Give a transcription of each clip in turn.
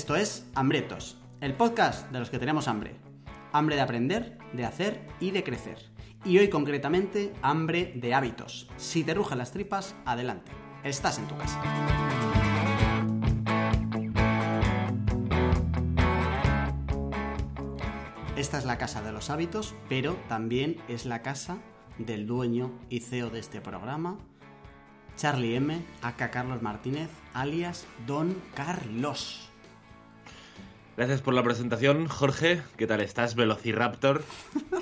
Esto es Hambrietos, el podcast de los que tenemos hambre. Hambre de aprender, de hacer y de crecer. Y hoy concretamente, hambre de hábitos. Si te rugen las tripas, adelante. Estás en tu casa. Esta es la casa de los hábitos, pero también es la casa del dueño y CEO de este programa, Charlie M, acá Carlos Martínez, alias Don Carlos. Gracias por la presentación, Jorge. ¿Qué tal estás, Velociraptor?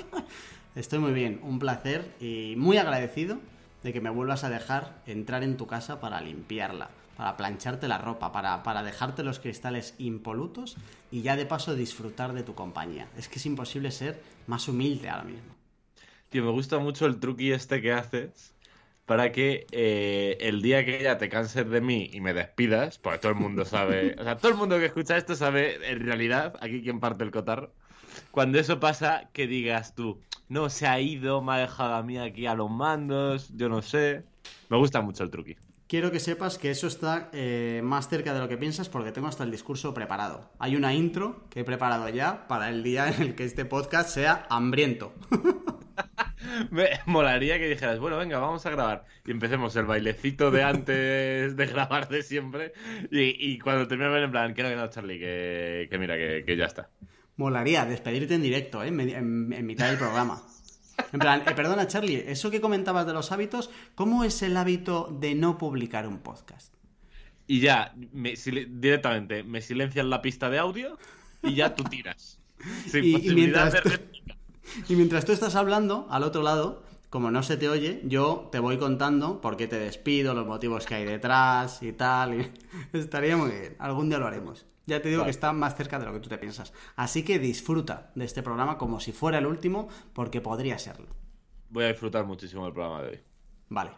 Estoy muy bien, un placer y muy agradecido de que me vuelvas a dejar entrar en tu casa para limpiarla, para plancharte la ropa, para, para dejarte los cristales impolutos y ya de paso disfrutar de tu compañía. Es que es imposible ser más humilde ahora mismo. Tío, me gusta mucho el truqui este que haces para que eh, el día que ya te canses de mí y me despidas, porque todo el mundo sabe, o sea, todo el mundo que escucha esto sabe en realidad, aquí quien parte el cotarro, cuando eso pasa, que digas tú, no, se ha ido, me ha dejado a mí aquí a los mandos, yo no sé. Me gusta mucho el truqui. Quiero que sepas que eso está eh, más cerca de lo que piensas porque tengo hasta el discurso preparado. Hay una intro que he preparado ya para el día en el que este podcast sea hambriento. Me molaría que dijeras, bueno, venga, vamos a grabar. Y empecemos el bailecito de antes de grabar de siempre. Y, cuando terminemos en plan, que no, que no, Charlie, que, mira, que, ya está. Molaría despedirte en directo, ¿eh? en, mitad del programa. En plan, eh, perdona, Charlie, eso que comentabas de los hábitos, ¿cómo es el hábito de no publicar un podcast? Y ya, directamente, me silencias la pista de audio y ya tú tiras. Sin y, posibilidad de y mientras tú estás hablando, al otro lado, como no se te oye, yo te voy contando por qué te despido, los motivos que hay detrás y tal. Y... Estaría muy bien. Algún día lo haremos. Ya te digo que está más cerca de lo que tú te piensas. Así que disfruta de este programa como si fuera el último, porque podría serlo. Voy a disfrutar muchísimo del programa de hoy. Vale.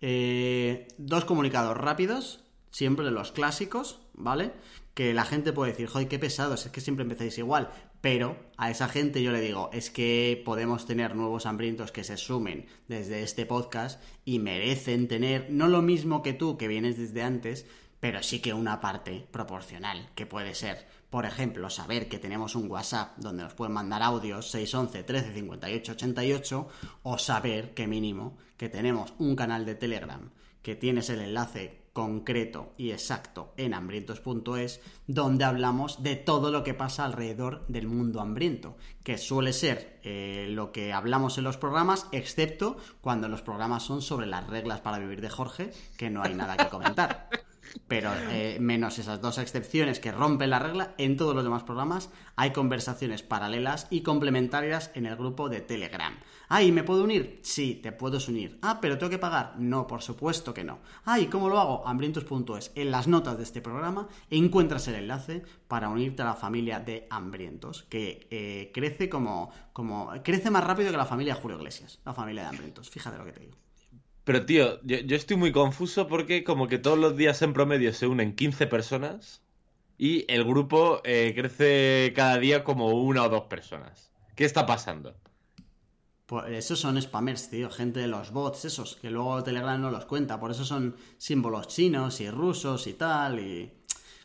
Eh, dos comunicados rápidos, siempre los clásicos, ¿vale? Que la gente puede decir, joder, qué pesados, es que siempre empezáis igual. Pero a esa gente yo le digo, es que podemos tener nuevos hambrientos que se sumen desde este podcast y merecen tener no lo mismo que tú que vienes desde antes, pero sí que una parte proporcional, que puede ser, por ejemplo, saber que tenemos un WhatsApp donde nos pueden mandar audios 611 13 58 88 o saber que mínimo que tenemos un canal de Telegram que tienes el enlace concreto y exacto en hambrientos.es, donde hablamos de todo lo que pasa alrededor del mundo hambriento, que suele ser eh, lo que hablamos en los programas, excepto cuando los programas son sobre las reglas para vivir de Jorge, que no hay nada que comentar. Pero eh, menos esas dos excepciones que rompen la regla, en todos los demás programas hay conversaciones paralelas y complementarias en el grupo de Telegram. Ay, ¿me puedo unir? Sí, te puedes unir. Ah, pero tengo que pagar. No, por supuesto que no. Ay, ¿cómo lo hago? Hambrientos.es. En las notas de este programa encuentras el enlace para unirte a la familia de Hambrientos, que eh, crece como, como. crece más rápido que la familia Julio Iglesias, la familia de Hambrientos. Fíjate lo que te digo. Pero tío, yo, estoy muy confuso porque como que todos los días en promedio se unen 15 personas y el grupo eh, crece cada día como una o dos personas. ¿Qué está pasando? Pues esos son spammers, tío, gente de los bots, esos, que luego Telegram no los cuenta, por eso son símbolos chinos y rusos y tal, y...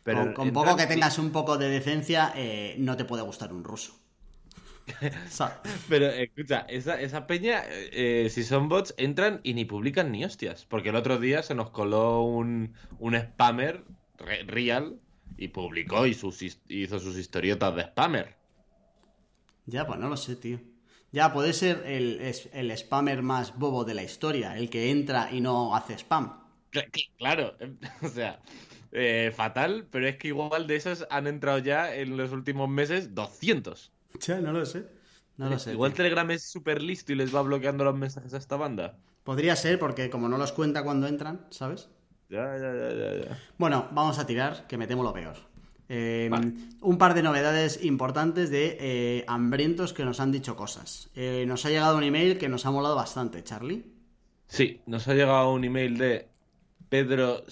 Pero con, poco que tengas un poco de decencia, eh, no te puede gustar un ruso. Pero escucha, esa, peña, eh, si son bots, entran y ni publican ni hostias. Porque el otro día se nos coló un, un spammer real y publicó y sus, hizo sus historietas de spammer. Ya, pues no lo sé, tío. Ya, puede ser el, el spammer más bobo de la historia, el que entra y no hace spam. Claro, o sea, eh, fatal, pero es que igual de esos han entrado ya en los últimos meses 200. Ya, no lo sé. No lo sé. Igual Telegram es súper listo y les va bloqueando los mensajes a esta banda. Podría ser, porque como no los cuenta cuando entran, ¿sabes? Ya, ya, ya, ya. Bueno, vamos a tirar, que me temo lo peor. Eh, un par de novedades importantes de eh, hambrientos que nos han dicho cosas. Eh, nos ha llegado un email que nos ha molado bastante, Charlie. Sí, nos ha llegado un email de Pedro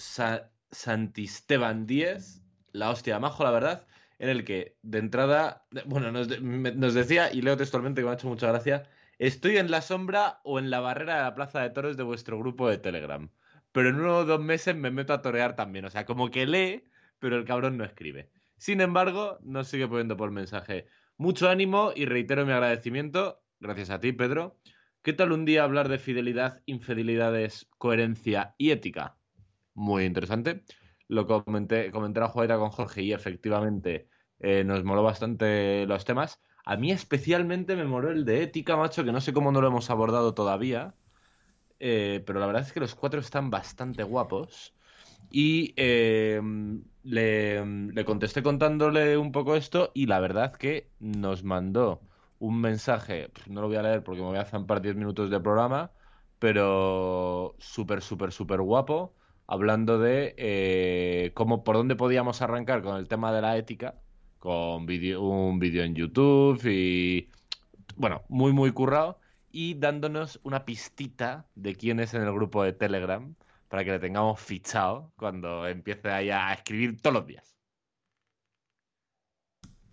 Santisteban Díez, la hostia majo, la verdad, en el que de entrada, bueno, nos, decía, y leo textualmente que me ha hecho mucha gracia, estoy en la sombra o en la barrera de la Plaza de Toros de vuestro grupo de Telegram, pero en uno o dos meses me meto a torear también, o sea, como que lee, pero el cabrón no escribe. Sin embargo, nos sigue poniendo por mensaje. Mucho ánimo y reitero mi agradecimiento, gracias a ti, Pedro. ¿Qué tal un día hablar de fidelidad, infidelidades, coherencia y ética? Muy interesante. Lo comenté, comenté jugada con Jorge y efectivamente eh, nos moló bastante los temas. A mí especialmente me moló el de ética, macho, que no sé cómo no lo hemos abordado todavía. Eh, pero la verdad es que los cuatro están bastante guapos. Y eh, le, contesté contándole un poco esto y la verdad que nos mandó un mensaje, no lo voy a leer porque me voy a zampar 10 minutos de programa, pero súper, súper, súper guapo, hablando de eh, cómo, por dónde podíamos arrancar con el tema de la ética, con un vídeo en YouTube y, bueno, muy, muy currado, y dándonos una pistita de quién es en el grupo de Telegram para que le tengamos fichado cuando empiece ahí a escribir todos los días.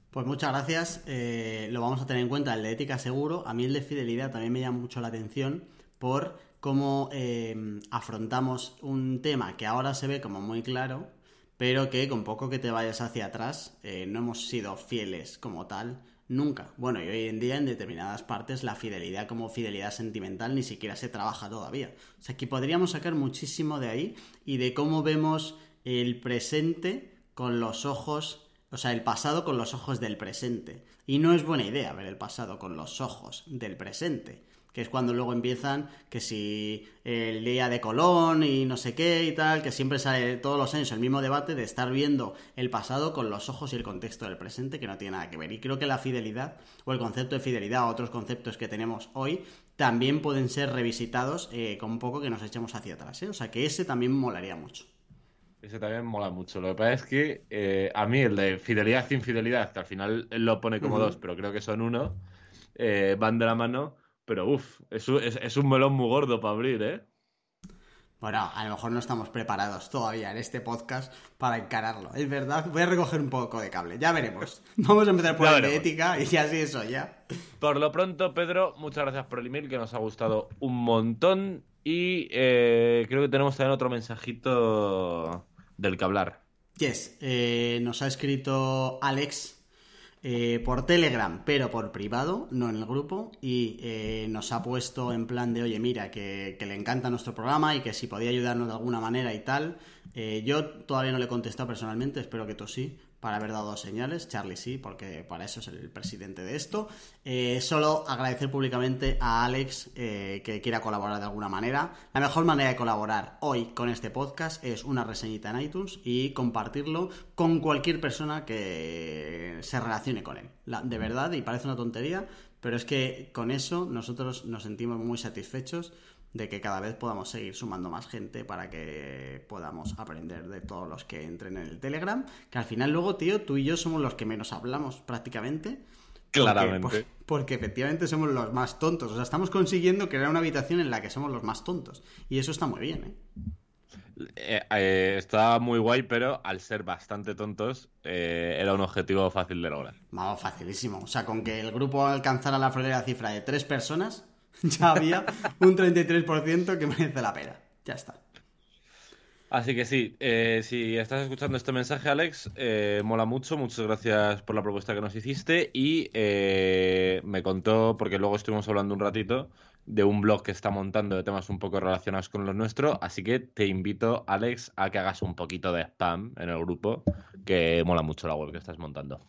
Pues muchas gracias. Eh, lo vamos a tener en cuenta el de ética seguro. A mí el de fidelidad también me llama mucho la atención por cómo eh, afrontamos un tema que ahora se ve como muy claro, pero que con poco que te vayas hacia atrás eh, no hemos sido fieles como tal Nunca. Bueno, y hoy en día en determinadas partes la fidelidad como fidelidad sentimental ni siquiera se trabaja todavía. O sea, que podríamos sacar muchísimo de ahí y de cómo vemos el presente con los ojos, o sea, el pasado con los ojos del presente. Y no es buena idea ver el pasado con los ojos del presente que es cuando luego empiezan que si el día de Colón y no sé qué y tal, que siempre sale todos los años el mismo debate de estar viendo el pasado con los ojos y el contexto del presente que no tiene nada que ver. Y creo que la fidelidad o el concepto de fidelidad o otros conceptos que tenemos hoy también pueden ser revisitados eh, con un poco que nos echemos hacia atrás. ¿eh? O sea que ese también molaría mucho. Ese también mola mucho. Lo que pasa es que eh, a mí el de fidelidad e infidelidad, que al final él lo pone como dos, pero creo que son uno, van de la mano pero uff, es, un melón muy gordo para abrir, ¿eh? Bueno, a lo mejor no estamos preparados todavía en este podcast para encararlo. Es verdad, voy a recoger un poco de cable. Ya veremos. Vamos a empezar por el de ética y así eso ya. Por lo pronto, Pedro, muchas gracias por el email que nos ha gustado un montón. Y eh, creo que tenemos también otro mensajito del que hablar. Yes, eh, nos ha escrito Alex eh, por Telegram, pero por privado, no en el grupo, y eh, nos ha puesto en plan de, oye, mira, que, le encanta nuestro programa y que si podía ayudarnos de alguna manera y tal. Eh, yo todavía no le he contestado personalmente, espero que tú sí, para haber dado señales. Charlie sí, porque para eso es el presidente de esto. Eh, solo agradecer públicamente a Alex eh, que quiera colaborar de alguna manera. La mejor manera de colaborar hoy con este podcast es una reseñita en iTunes y compartirlo con cualquier persona que se relacione con él. de verdad, y parece una tontería, pero es que con eso nosotros nos sentimos muy satisfechos de que cada vez podamos seguir sumando más gente para que podamos aprender de todos los que entren en el Telegram, que al final luego, tío, tú y yo somos los que menos hablamos prácticamente. Claramente. Porque, efectivamente somos los más tontos. O sea, estamos consiguiendo crear una habitación en la que somos los más tontos. Y eso está muy bien, ¿eh? eh, eh está muy guay, pero al ser bastante tontos, eh, era un objetivo fácil de lograr. Vamos, facilísimo. O sea, con que el grupo alcanzara la frontera cifra de tres personas, ya había un 33% que merece la pena. Ya está. Así que sí, eh, si estás escuchando este mensaje, Alex, eh, mola mucho. Muchas gracias por la propuesta que nos hiciste. Y eh, me contó, porque luego estuvimos hablando un ratito, de un blog que está montando de temas un poco relacionados con los nuestros. Así que te invito, Alex, a que hagas un poquito de spam en el grupo, que mola mucho la web que estás montando.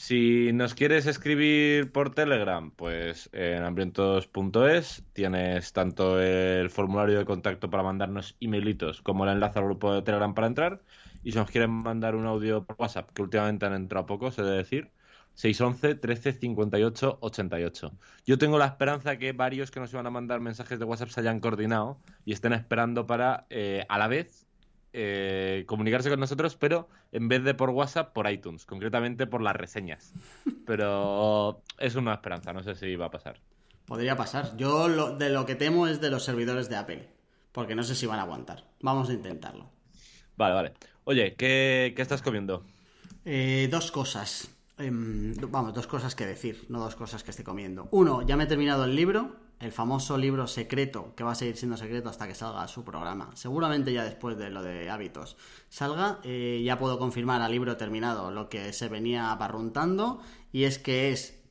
Si nos quieres escribir por Telegram, pues en hambrientos.es tienes tanto el formulario de contacto para mandarnos emailitos como el enlace al grupo de Telegram para entrar. Y si nos quieren mandar un audio por WhatsApp, que últimamente han entrado poco, se debe decir, 611 13 58 88. Yo tengo la esperanza que varios que nos iban a mandar mensajes de WhatsApp se hayan coordinado y estén esperando para, eh, a la vez, eh, comunicarse con nosotros, pero en vez de por WhatsApp, por iTunes, concretamente por las reseñas. Pero es una esperanza, no sé si va a pasar. Podría pasar. Yo de lo que temo es de los servidores de Apple, porque no sé si van a aguantar. Vamos a intentarlo. Vale, vale. Oye, ¿qué, estás comiendo? Eh, dos cosas. Em, vamos, dos cosas que decir, no dos cosas que esté comiendo. Uno, ya me he terminado el libro el famoso libro secreto, que va a seguir siendo secreto hasta que salga su programa. Seguramente ya después de lo de hábitos salga, eh, ya puedo confirmar al libro terminado lo que se venía barruntando, y es que es,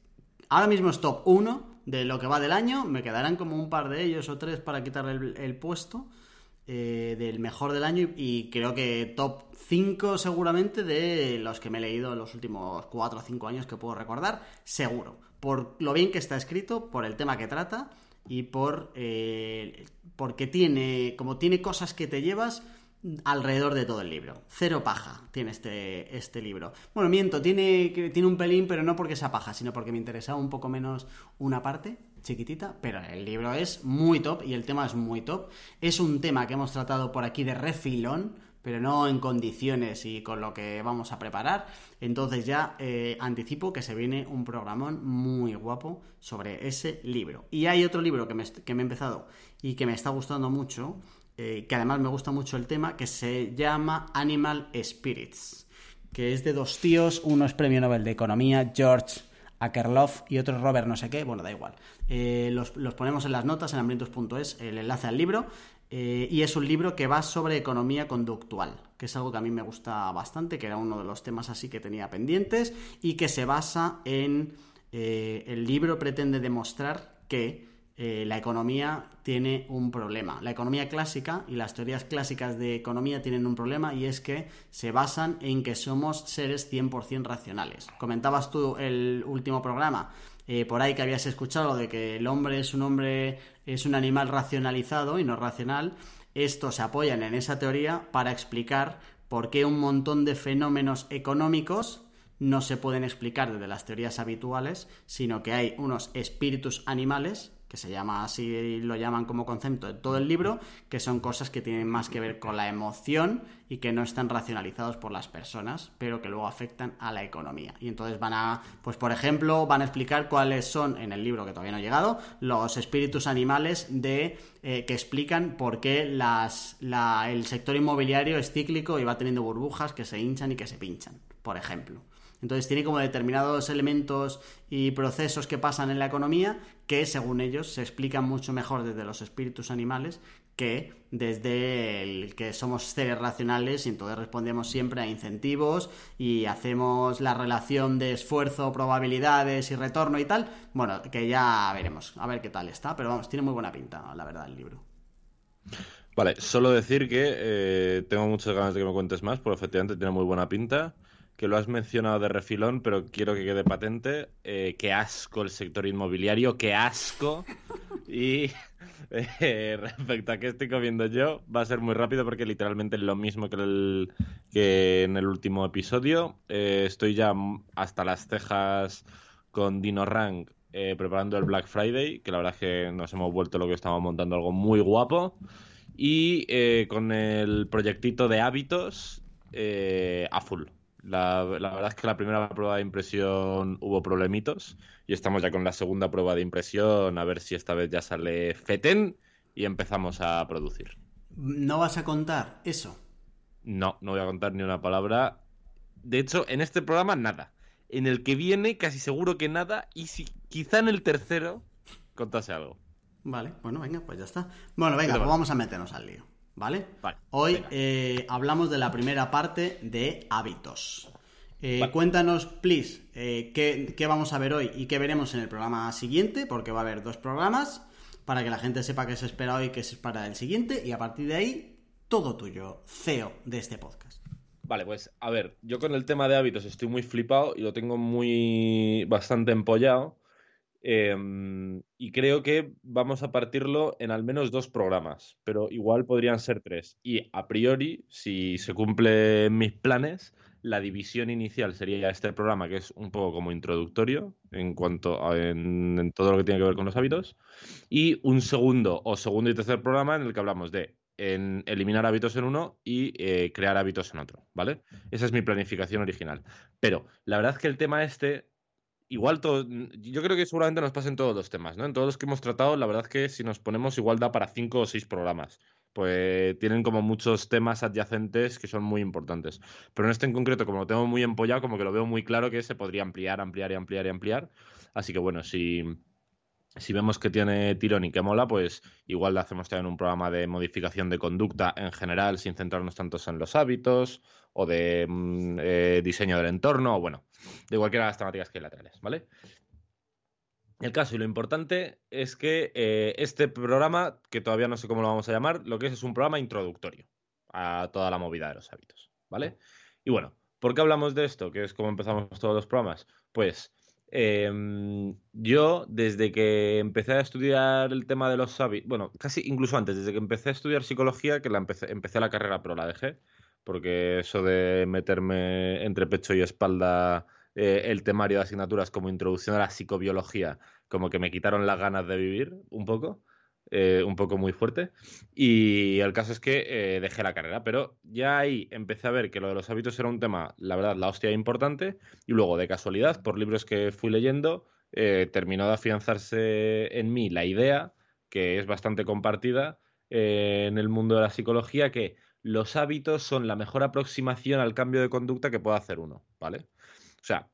ahora mismo es top 1 de lo que va del año, me quedarán como un par de ellos o tres para quitarle el, puesto. Eh, del mejor del año y, creo que top 5 seguramente de los que me he leído en los últimos 4 o 5 años que puedo recordar, seguro por lo bien que está escrito, por el tema que trata y por eh, porque tiene como tiene cosas que te llevas alrededor de todo el libro. Cero paja tiene este, este libro. Bueno, miento, tiene, tiene un pelín, pero no porque sea paja, sino porque me interesaba un poco menos una parte chiquitita, pero el libro es muy top y el tema es muy top. Es un tema que hemos tratado por aquí de refilón, pero no en condiciones y con lo que vamos a preparar. Entonces ya eh, anticipo que se viene un programón muy guapo sobre ese libro. Y hay otro libro que me, que me he empezado y que me está gustando mucho, eh, que además me gusta mucho el tema, que se llama Animal Spirits, que es de dos tíos, uno es premio Nobel de Economía, George Akerlof y otro Robert no sé qué, bueno, da igual. Eh, los, los, ponemos en las notas en hambrientos.es, el enlace al libro. Eh, y es un libro que va sobre economía conductual, que es algo que a mí me gusta bastante, que era uno de los temas así que tenía pendientes, y que se basa en... Eh, el libro pretende demostrar que eh, la economía tiene un problema. La economía clásica y las teorías clásicas de economía tienen un problema y es que se basan en que somos seres 100% racionales. Comentabas tú el último programa por ahí que habías escuchado de que el hombre es un hombre, es un animal racionalizado y no racional, esto se apoyan en esa teoría para explicar por qué un montón de fenómenos económicos no se pueden explicar desde las teorías habituales, sino que hay unos espíritus animales que se llama así, lo llaman como concepto de todo el libro, que son cosas que tienen más que ver con la emoción y que no están racionalizados por las personas, pero que luego afectan a la economía. Y entonces van a, pues por ejemplo, van a explicar cuáles son, en el libro que todavía no ha llegado, los espíritus animales de eh, que explican por qué las, el sector inmobiliario es cíclico y va teniendo burbujas que se hinchan y que se pinchan, por ejemplo. Entonces tiene como determinados elementos y procesos que pasan en la economía que según ellos se explican mucho mejor desde los espíritus animales que desde el que somos seres racionales y entonces respondemos siempre a incentivos y hacemos la relación de esfuerzo, probabilidades y retorno y tal. Bueno, que ya veremos, a ver qué tal está, pero vamos, tiene muy buena pinta, la verdad, el libro. Vale, solo decir que eh, tengo muchas ganas de que me cuentes más, porque efectivamente tiene muy buena pinta que lo has mencionado de refilón, pero quiero que quede patente. Eh, qué asco el sector inmobiliario, qué asco. Y eh, respecto a qué estoy comiendo yo, va a ser muy rápido porque literalmente es lo mismo que, el, que en el último episodio. Eh, estoy ya hasta las cejas con Dino Rank preparando el Black Friday, que la verdad es que nos hemos vuelto lo que estábamos montando algo muy guapo. Y con el proyectito de hábitos a full. La, verdad es que la primera prueba de impresión hubo problemitos y estamos ya con la segunda prueba de impresión a ver si esta vez ya sale FETEN y empezamos a producir. ¿No vas a contar eso? No, no voy a contar ni una palabra. De hecho, en este programa nada. En el que viene casi seguro que nada y si quizá en el tercero contase algo. Vale, bueno, venga, pues ya está. Bueno, venga, pues vamos a meternos al lío. ¿Vale? Hoy eh, hablamos de la primera parte de hábitos. Eh, cuéntanos, please, eh, qué, vamos a ver hoy y qué veremos en el programa siguiente, porque va a haber dos programas, para que la gente sepa qué se espera hoy y qué se espera del siguiente, y a partir de ahí, todo tuyo, CEO de este podcast. Vale, pues a ver, yo con el tema de hábitos estoy muy flipado y lo tengo muy bastante empollado. Em, y creo que vamos a partirlo en al menos dos programas, pero igual podrían ser tres. Y a priori, si se cumplen mis planes, la división inicial sería este programa, que es un poco como introductorio en cuanto a en, todo lo que tiene que ver con los hábitos, y un segundo o segundo y tercer programa en el que hablamos de eliminar hábitos en uno y eh, crear hábitos en otro, ¿vale? Esa es mi planificación original. Pero la verdad es que el tema este igual todo, yo creo que seguramente nos pasen todos los temas, ¿no? En todos los que hemos tratado, la verdad es que si nos ponemos igual da para cinco o seis programas. Pues tienen como muchos temas adyacentes que son muy importantes. Pero en este en concreto, como lo tengo muy empollado, como que lo veo muy claro que se podría ampliar, ampliar y ampliar y ampliar. Así que bueno, si, si vemos que tiene tirón y que mola, pues igual le hacemos también un programa de modificación de conducta en general, sin centrarnos tantos en los hábitos o de mm, eh, diseño del entorno, o bueno, de cualquiera de las temáticas que hay laterales, ¿vale? El caso y lo importante es que eh, este programa, que todavía no sé cómo lo vamos a llamar, lo que es es un programa introductorio a toda la movida de los hábitos, ¿vale? Y bueno, ¿por qué hablamos de esto? Que es como empezamos todos los programas. Pues Em, yo, desde que empecé a estudiar el tema de los hábitos, bueno, casi incluso antes, desde que empecé a estudiar psicología, que la empecé, empecé la carrera, pero la dejé, porque eso de meterme entre pecho y espalda eh, el temario de asignaturas como introducción a la psicobiología, como que me quitaron las ganas de vivir un poco. Eh, un poco muy fuerte. Y el caso es que eh, dejé la carrera, pero ya ahí empecé a ver que lo de los hábitos era un tema, la verdad, la hostia importante. Y luego, de casualidad, por libros que fui leyendo, terminó de afianzarse en mí la idea, que es bastante compartida en el mundo de la psicología, que los hábitos son la mejor aproximación al cambio de conducta que puede hacer uno, ¿vale? O sea,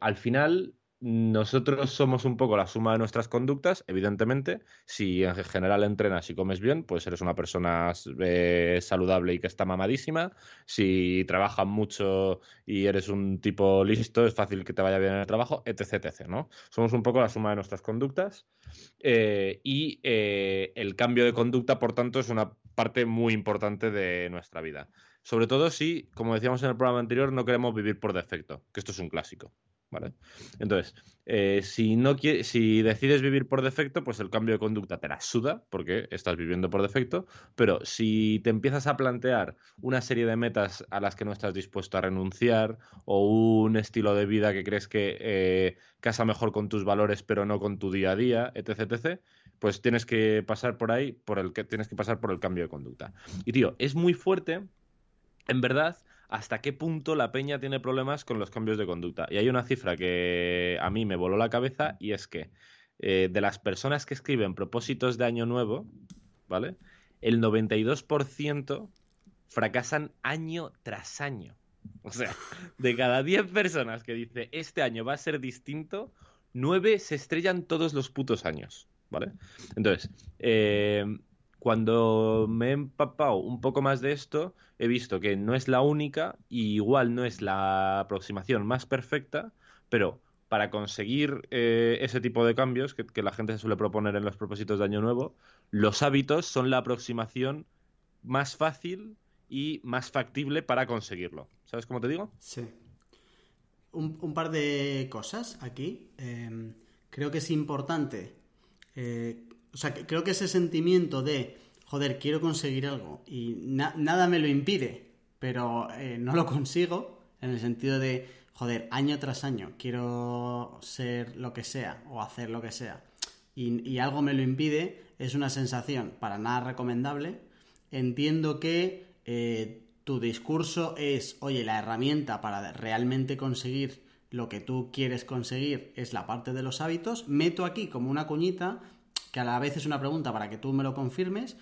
al final nosotros somos un poco la suma de nuestras conductas, evidentemente. Si en general entrenas y comes bien, pues eres una persona eh, saludable y que está mamadísima. Si trabajas mucho y eres un tipo listo, es fácil que te vaya bien en el trabajo, etc. ¿no? Somos un poco la suma de nuestras conductas. Eh, y eh, el cambio de conducta, por tanto, es una parte muy importante de nuestra vida. Sobre todo si, como decíamos en el programa anterior, no queremos vivir por defecto, que esto es un clásico. ¿Vale? Entonces, eh, si, no si decides vivir por defecto, pues el cambio de conducta te la suda, porque estás viviendo por defecto, pero si te empiezas a plantear una serie de metas a las que no estás dispuesto a renunciar, o un estilo de vida que crees que eh, casa mejor con tus valores, pero no con tu día a día, etc., etc., pues tienes que pasar por ahí, por el que tienes que pasar por el cambio de conducta. Y tío, es muy fuerte, en verdad, hasta qué punto la peña tiene problemas con los cambios de conducta. Y hay una cifra que a mí me voló la cabeza y es que eh, de las personas que escriben propósitos de año nuevo, ¿vale? El 92% fracasan año tras año. O sea, de cada 10 personas que dice este año va a ser distinto, 9 se estrellan todos los putos años, ¿vale? Entonces, eh, cuando me he empapado un poco más de esto, he visto que no es la única y igual no es la aproximación más perfecta, pero para conseguir eh, ese tipo de cambios que, la gente se suele proponer en los propósitos de Año Nuevo, los hábitos son la aproximación más fácil y más factible para conseguirlo. ¿Sabes cómo te digo? Sí. Un, par de cosas aquí. Em, creo que es importante eh, o sea, creo que ese sentimiento de, joder, quiero conseguir algo y nada me lo impide, pero eh, no lo consigo, en el sentido de, joder, año tras año quiero ser lo que sea o hacer lo que sea y, algo me lo impide, es una sensación para nada recomendable. Entiendo que eh, tu discurso es, oye, la herramienta para realmente conseguir lo que tú quieres conseguir es la parte de los hábitos. Meto aquí como una cuñita que a la vez es una pregunta para que tú me lo confirmes.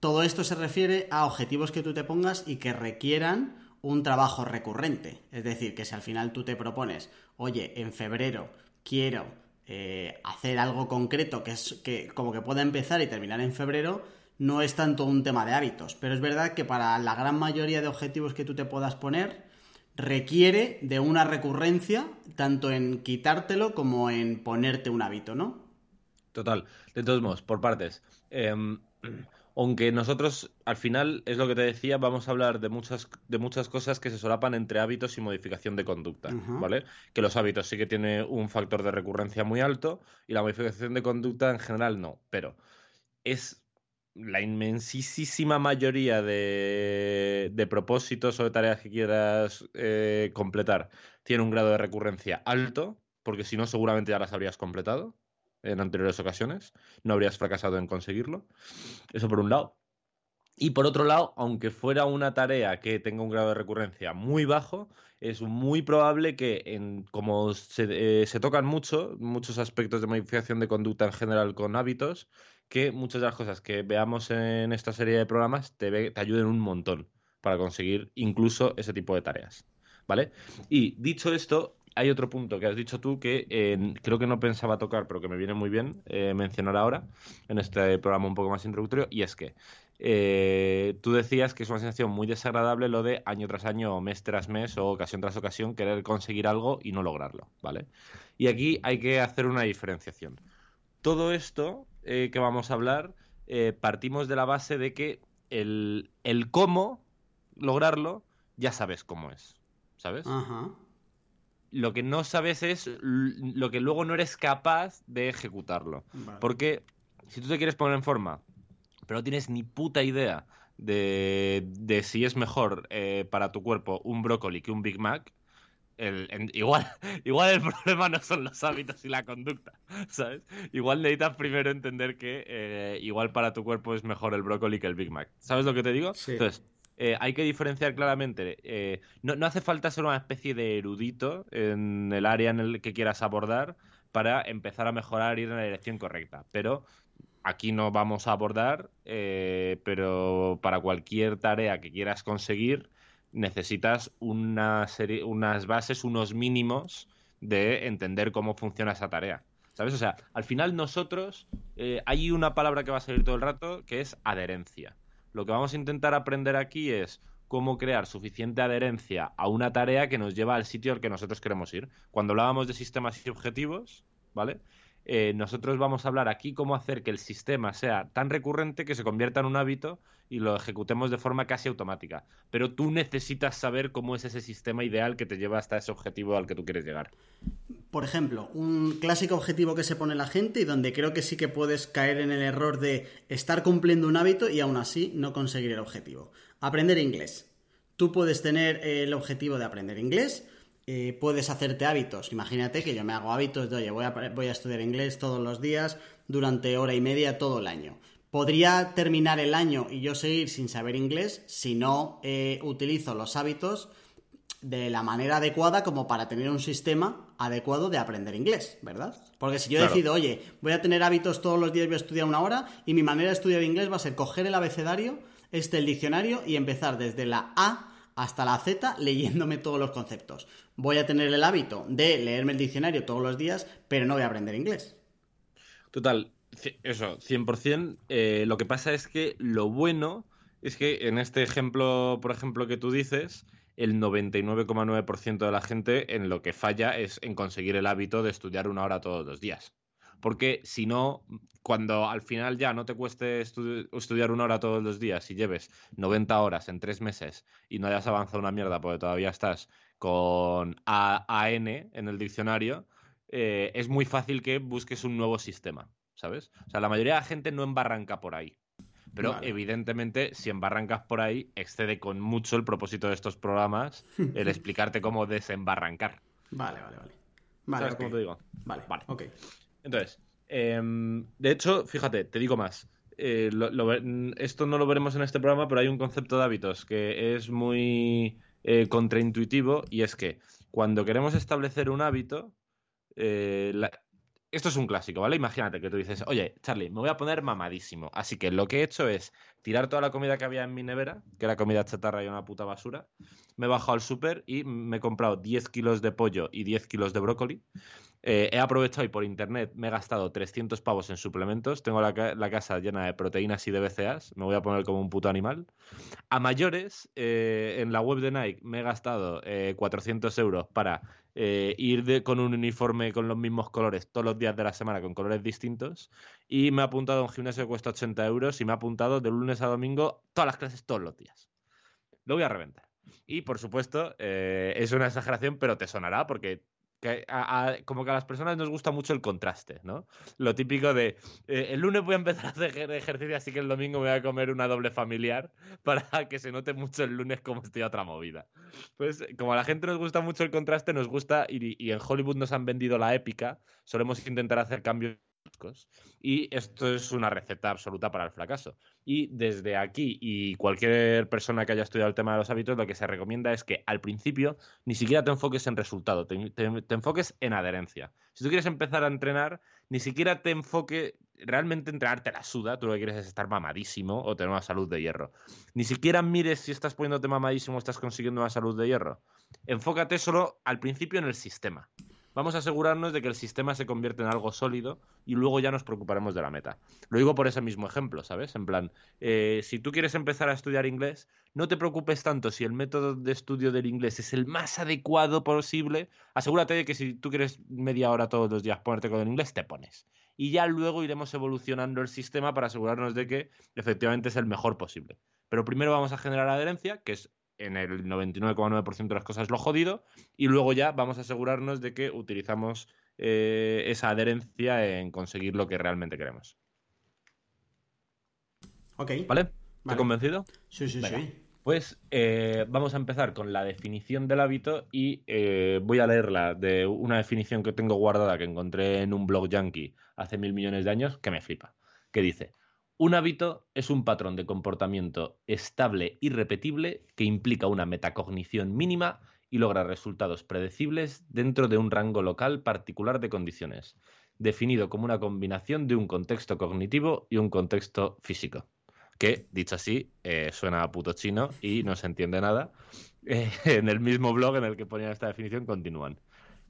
Todo esto se refiere a objetivos que tú te pongas y que requieran un trabajo recurrente. Es decir, que si al final tú te propones, oye, en febrero quiero eh, hacer algo concreto que es que como que pueda empezar y terminar en febrero, no es tanto un tema de hábitos. Pero es verdad que para la gran mayoría de objetivos que tú te puedas poner, requiere de una recurrencia, tanto en quitártelo como en ponerte un hábito, ¿no? Total. De todos modos, por partes. Em, aunque nosotros, al final, es lo que te decía, vamos a hablar de muchas, de muchas cosas que se solapan entre hábitos y modificación de conducta, ¿vale? Que los hábitos sí que tienen un factor de recurrencia muy alto y la modificación de conducta en general no, pero es la inmensísima mayoría de, de propósitos o de tareas que quieras eh, completar tiene un grado de recurrencia alto, porque si no seguramente ya las habrías completado en anteriores ocasiones, no habrías fracasado en conseguirlo. Eso por un lado. Y por otro lado, aunque fuera una tarea que tenga un grado de recurrencia muy bajo, es muy probable que, en, como se, eh, tocan mucho, muchos aspectos de modificación de conducta en general con hábitos, que muchas de las cosas que veamos en esta serie de programas te, te ayuden un montón para conseguir incluso ese tipo de tareas. ¿Vale? Y dicho esto, hay otro punto que has dicho tú que eh, creo que no pensaba tocar, pero que me viene muy bien eh, mencionar ahora en este programa un poco más introductorio, y es que eh, tú decías que es una sensación muy desagradable lo de año tras año, mes tras mes o ocasión tras ocasión querer conseguir algo y no lograrlo, ¿vale? Y aquí hay que hacer una diferenciación. Todo esto que vamos a hablar, partimos de la base de que el, el cómo lograrlo ya sabes cómo es, ¿sabes? Ajá. Lo que no sabes es lo que luego no eres capaz de ejecutarlo. Porque si tú te quieres poner en forma, pero no tienes ni puta idea de, de si es mejor eh, para tu cuerpo un brócoli que un Big Mac, el, igual, igual el problema no son los hábitos y la conducta, ¿sabes? Igual necesitas primero entender que eh, igual para tu cuerpo es mejor el brócoli que el Big Mac. ¿Sabes lo que te digo? Sí. Entonces, eh, hay que diferenciar claramente. Eh, no, hace falta ser una especie de erudito en el área en el que quieras abordar para empezar a mejorar y ir en la dirección correcta. Pero aquí no vamos a abordar, eh, pero para cualquier tarea que quieras conseguir necesitas una serie, unas bases, unos mínimos de entender cómo funciona esa tarea. ¿Sabes? O sea, al final nosotros hay una palabra que va a salir todo el rato que es adherencia. Lo que vamos a intentar aprender aquí es cómo crear suficiente adherencia a una tarea que nos lleva al sitio al que nosotros queremos ir. Cuando hablábamos de sistemas y objetivos, ¿vale? Eh, nosotros vamos a hablar aquí cómo hacer que el sistema sea tan recurrente que se convierta en un hábito y lo ejecutemos de forma casi automática. Pero tú necesitas saber cómo es ese sistema ideal que te lleva hasta ese objetivo al que tú quieres llegar. Por ejemplo, un clásico objetivo que se pone la gente y donde creo que sí que puedes caer en el error de estar cumpliendo un hábito y aún así no conseguir el objetivo. Aprender inglés. Tú puedes tener el objetivo de aprender inglés, eh, puedes hacerte hábitos. Imagínate que yo me hago hábitos de, oye, voy a, voy a estudiar inglés todos los días durante hora y media todo el año. Podría terminar el año y yo seguir sin saber inglés si no eh, utilizo los hábitos de la manera adecuada como para tener un sistema adecuado de aprender inglés, ¿verdad? Porque si yo decido, oye, voy a tener hábitos todos los días, voy a estudiar una hora y mi manera de estudiar inglés va a ser coger el abecedario, este el diccionario y empezar desde la A hasta la Z leyéndome todos los conceptos. Voy a tener el hábito de leerme el diccionario todos los días, pero no voy a aprender inglés. Total, eso, 100%. Eh, lo que pasa es que lo bueno es que en este ejemplo, por ejemplo, que tú dices, el 99,9% de la gente en lo que falla es en conseguir el hábito de estudiar una hora todos los días. Porque si no, cuando al final ya no te cueste estudiar una hora todos los días y lleves 90 horas en tres meses y no hayas avanzado una mierda porque todavía estás con AN en el diccionario, eh, es muy fácil que busques un nuevo sistema, ¿sabes? O sea, la mayoría de la gente no embarranca por ahí. Pero evidentemente, si embarrancas por ahí, excede con mucho el propósito de estos programas el explicarte cómo desembarrancar. Vale, vale, vale. vale ¿Sabes cómo te digo? Vale, vale. Ok. Entonces, em, de hecho, fíjate, te digo más. Eh, esto no lo veremos en este programa, pero hay un concepto de hábitos que es muy eh, contraintuitivo y es que cuando queremos establecer un hábito, eh, esto es un clásico, ¿vale? Imagínate que tú dices, oye, Charlie, me voy a poner mamadísimo. Así que lo que he hecho es tirar toda la comida que había en mi nevera, que era comida chatarra y una puta basura. Me he bajado al súper y me he comprado 10 kilos de pollo y 10 kilos de brócoli. Eh, he aprovechado y por internet me he gastado 300 pavos en suplementos. Tengo la, casa llena de proteínas y de BCAs. Me voy a poner como un puto animal. A mayores, eh, en la web de Nike me he gastado 400 eh, euros para ir con un uniforme con los mismos colores todos los días de la semana con colores distintos. Y me he apuntado a un gimnasio que cuesta 80 euros y me he apuntado de lunes a domingo todas las clases todos los días. Lo voy a reventar. Y por supuesto, es una exageración, pero te sonará porque como que a las personas nos gusta mucho el contraste, ¿no? Lo típico de eh, el lunes voy a empezar a hacer ejercicio, así que el domingo voy a comer una doble familiar para que se note mucho el lunes como estoy a otra movida. Pues como a la gente nos gusta mucho el contraste, nos gusta, y, y en Hollywood nos han vendido la épica, solemos intentar hacer cambios y esto es una receta absoluta para el fracaso. Y desde aquí y cualquier persona que haya estudiado el tema de los hábitos, lo que se recomienda es que al principio ni siquiera te enfoques en resultado, te, enfoques en adherencia. Si tú quieres empezar a entrenar, ni siquiera te enfoque realmente entrenarte la suda, tú lo que quieres es estar mamadísimo o tener una salud de hierro. Ni siquiera mires si estás poniéndote mamadísimo o estás consiguiendo una salud de hierro. Enfócate solo al principio en el sistema. Vamos a asegurarnos de que el sistema se convierte en algo sólido y luego ya nos preocuparemos de la meta. Lo digo por ese mismo ejemplo, ¿sabes? En plan, eh, si tú quieres empezar a estudiar inglés, no te preocupes tanto si el método de estudio del inglés es el más adecuado posible. Asegúrate de que si tú quieres media hora todos los días ponerte con el inglés, te pones. Y ya luego iremos evolucionando el sistema para asegurarnos de que efectivamente es el mejor posible. Pero primero vamos a generar adherencia, que es en el 99,9% de las cosas lo jodido, y luego ya vamos a asegurarnos de que utilizamos eh, esa adherencia en conseguir lo que realmente queremos. Ok. ¿Vale? ¿Te convencido? Sí, sí, sí. Pues eh, vamos a empezar con la definición del hábito y eh, voy a leerla de una definición que tengo guardada que encontré en un blog yankee hace mil millones de años que me flipa. Que dice, un hábito es un patrón de comportamiento estable y repetible que implica una metacognición mínima y logra resultados predecibles dentro de un rango local particular de condiciones, definido como una combinación de un contexto cognitivo y un contexto físico. Que, dicho así, eh, suena a puto chino y no se entiende nada. Eh, en el mismo blog en el que ponían esta definición continúan.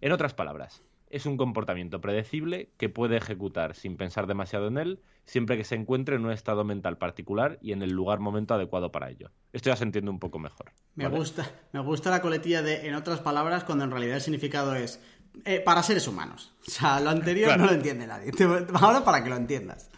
En otras palabras, es un comportamiento predecible que puede ejecutar sin pensar demasiado en él, siempre que se encuentre en un estado mental particular y en el lugar momento adecuado para ello. Esto ya se entiende un poco mejor. Me gusta, me gusta la coletilla de en otras palabras, cuando en realidad el significado es eh, para seres humanos. O sea, lo anterior no lo entiende nadie. Ahora para que lo entiendas.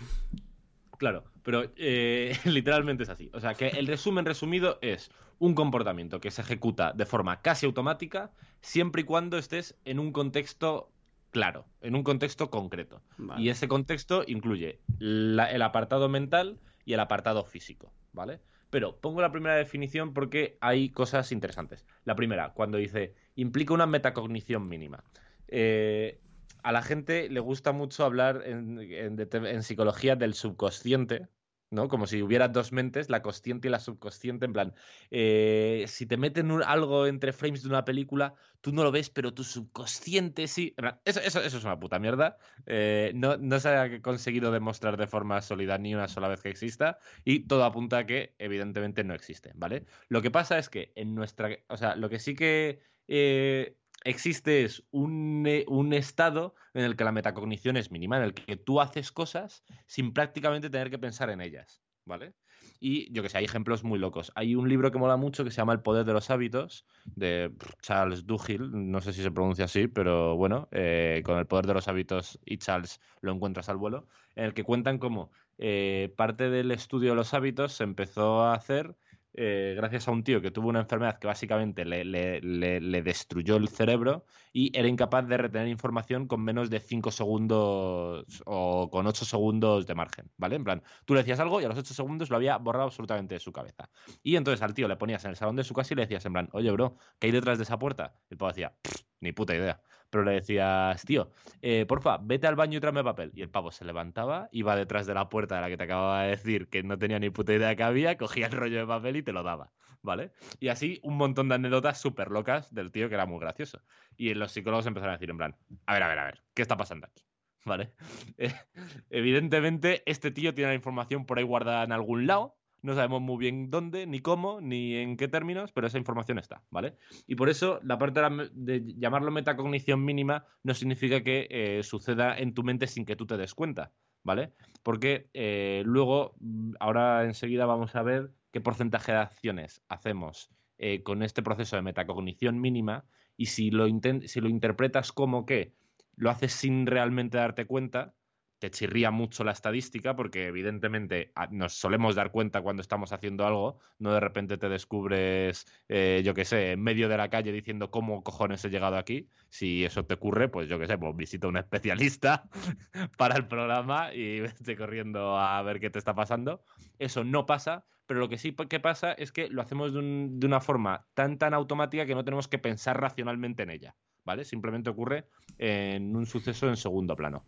Claro, pero eh, literalmente es así. O sea, que el resumen resumido es un comportamiento que se ejecuta de forma casi automática siempre y cuando estés en un contexto claro, en un contexto concreto. Y ese contexto incluye el apartado mental y el apartado físico, ¿vale? Pero pongo la primera definición porque hay cosas interesantes. La primera, cuando dice implica una metacognición mínima. Eh, a la gente le gusta mucho hablar en, psicología del subconsciente, ¿no? Como si hubiera dos mentes, la consciente y la subconsciente, en plan, eh, si te meten algo entre frames de una película, tú no lo ves, pero tu subconsciente sí. Eso, eso, eso es una puta mierda. Eh, no, no, se ha conseguido demostrar de forma sólida ni una sola vez que exista, y todo apunta a que evidentemente no existe, ¿vale? Lo que pasa es que en nuestra. O sea, lo que sí que. Eh, existe es un, un, estado en el que la metacognición es mínima, en el que tú haces cosas sin prácticamente tener que pensar en ellas, ¿vale? Y yo que sé, hay ejemplos muy locos. Hay un libro que mola mucho que se llama El poder de los hábitos, de Charles Duhigg, no sé si se pronuncia así, pero bueno, eh, con el poder de los hábitos y Charles lo encuentras al vuelo, en el que cuentan cómo eh, parte del estudio de los hábitos se empezó a hacer eh, gracias a un tío que tuvo una enfermedad que básicamente le, destruyó el cerebro y era incapaz de retener información con menos de 5 segundos o con 8 segundos de margen, ¿vale? En plan, tú le decías algo y a los 8 segundos lo había borrado absolutamente de su cabeza. Y entonces al tío le ponías en el salón de su casa y le decías en plan, oye, bro, ¿qué hay detrás de esa puerta? Y el pavo decía, ni puta idea. Le decías, tío, eh, porfa, vete al baño y tráeme papel. Y el pavo se levantaba, iba detrás de la puerta de la que te acababa de decir que no tenía ni puta idea que había, cogía el rollo de papel y te lo daba, ¿vale? Y así un montón de anécdotas súper locas del tío que era muy gracioso. Y los psicólogos empezaron a decir en plan, a ver, a ver, a ver, ¿qué está pasando aquí? ¿Vale? evidentemente, este tío tiene la información por ahí guardada en algún lado no sabemos muy bien dónde, ni cómo, ni en qué términos, pero esa información está, ¿vale? Y por eso la parte de, llamarlo metacognición mínima no significa que eh, suceda en tu mente sin que tú te des cuenta, ¿vale? Porque eh, luego, mm, ahora enseguida vamos a ver qué porcentaje de acciones hacemos eh, con este proceso de metacognición mínima y si lo, si lo interpretas como que lo haces sin realmente darte cuenta, te chirría mucho la estadística porque evidentemente nos solemos dar cuenta cuando estamos haciendo algo, no de repente te descubres, eh, yo qué sé, en medio de la calle diciendo cómo cojones he llegado aquí. Si eso te ocurre, pues yo qué sé, pues visita a un especialista para el programa y vete corriendo a ver qué te está pasando. Eso no pasa, pero lo que sí que pasa es que lo hacemos de, de una forma tan tan automática que no tenemos que pensar racionalmente en ella, ¿vale? Simplemente ocurre en un suceso en segundo plano.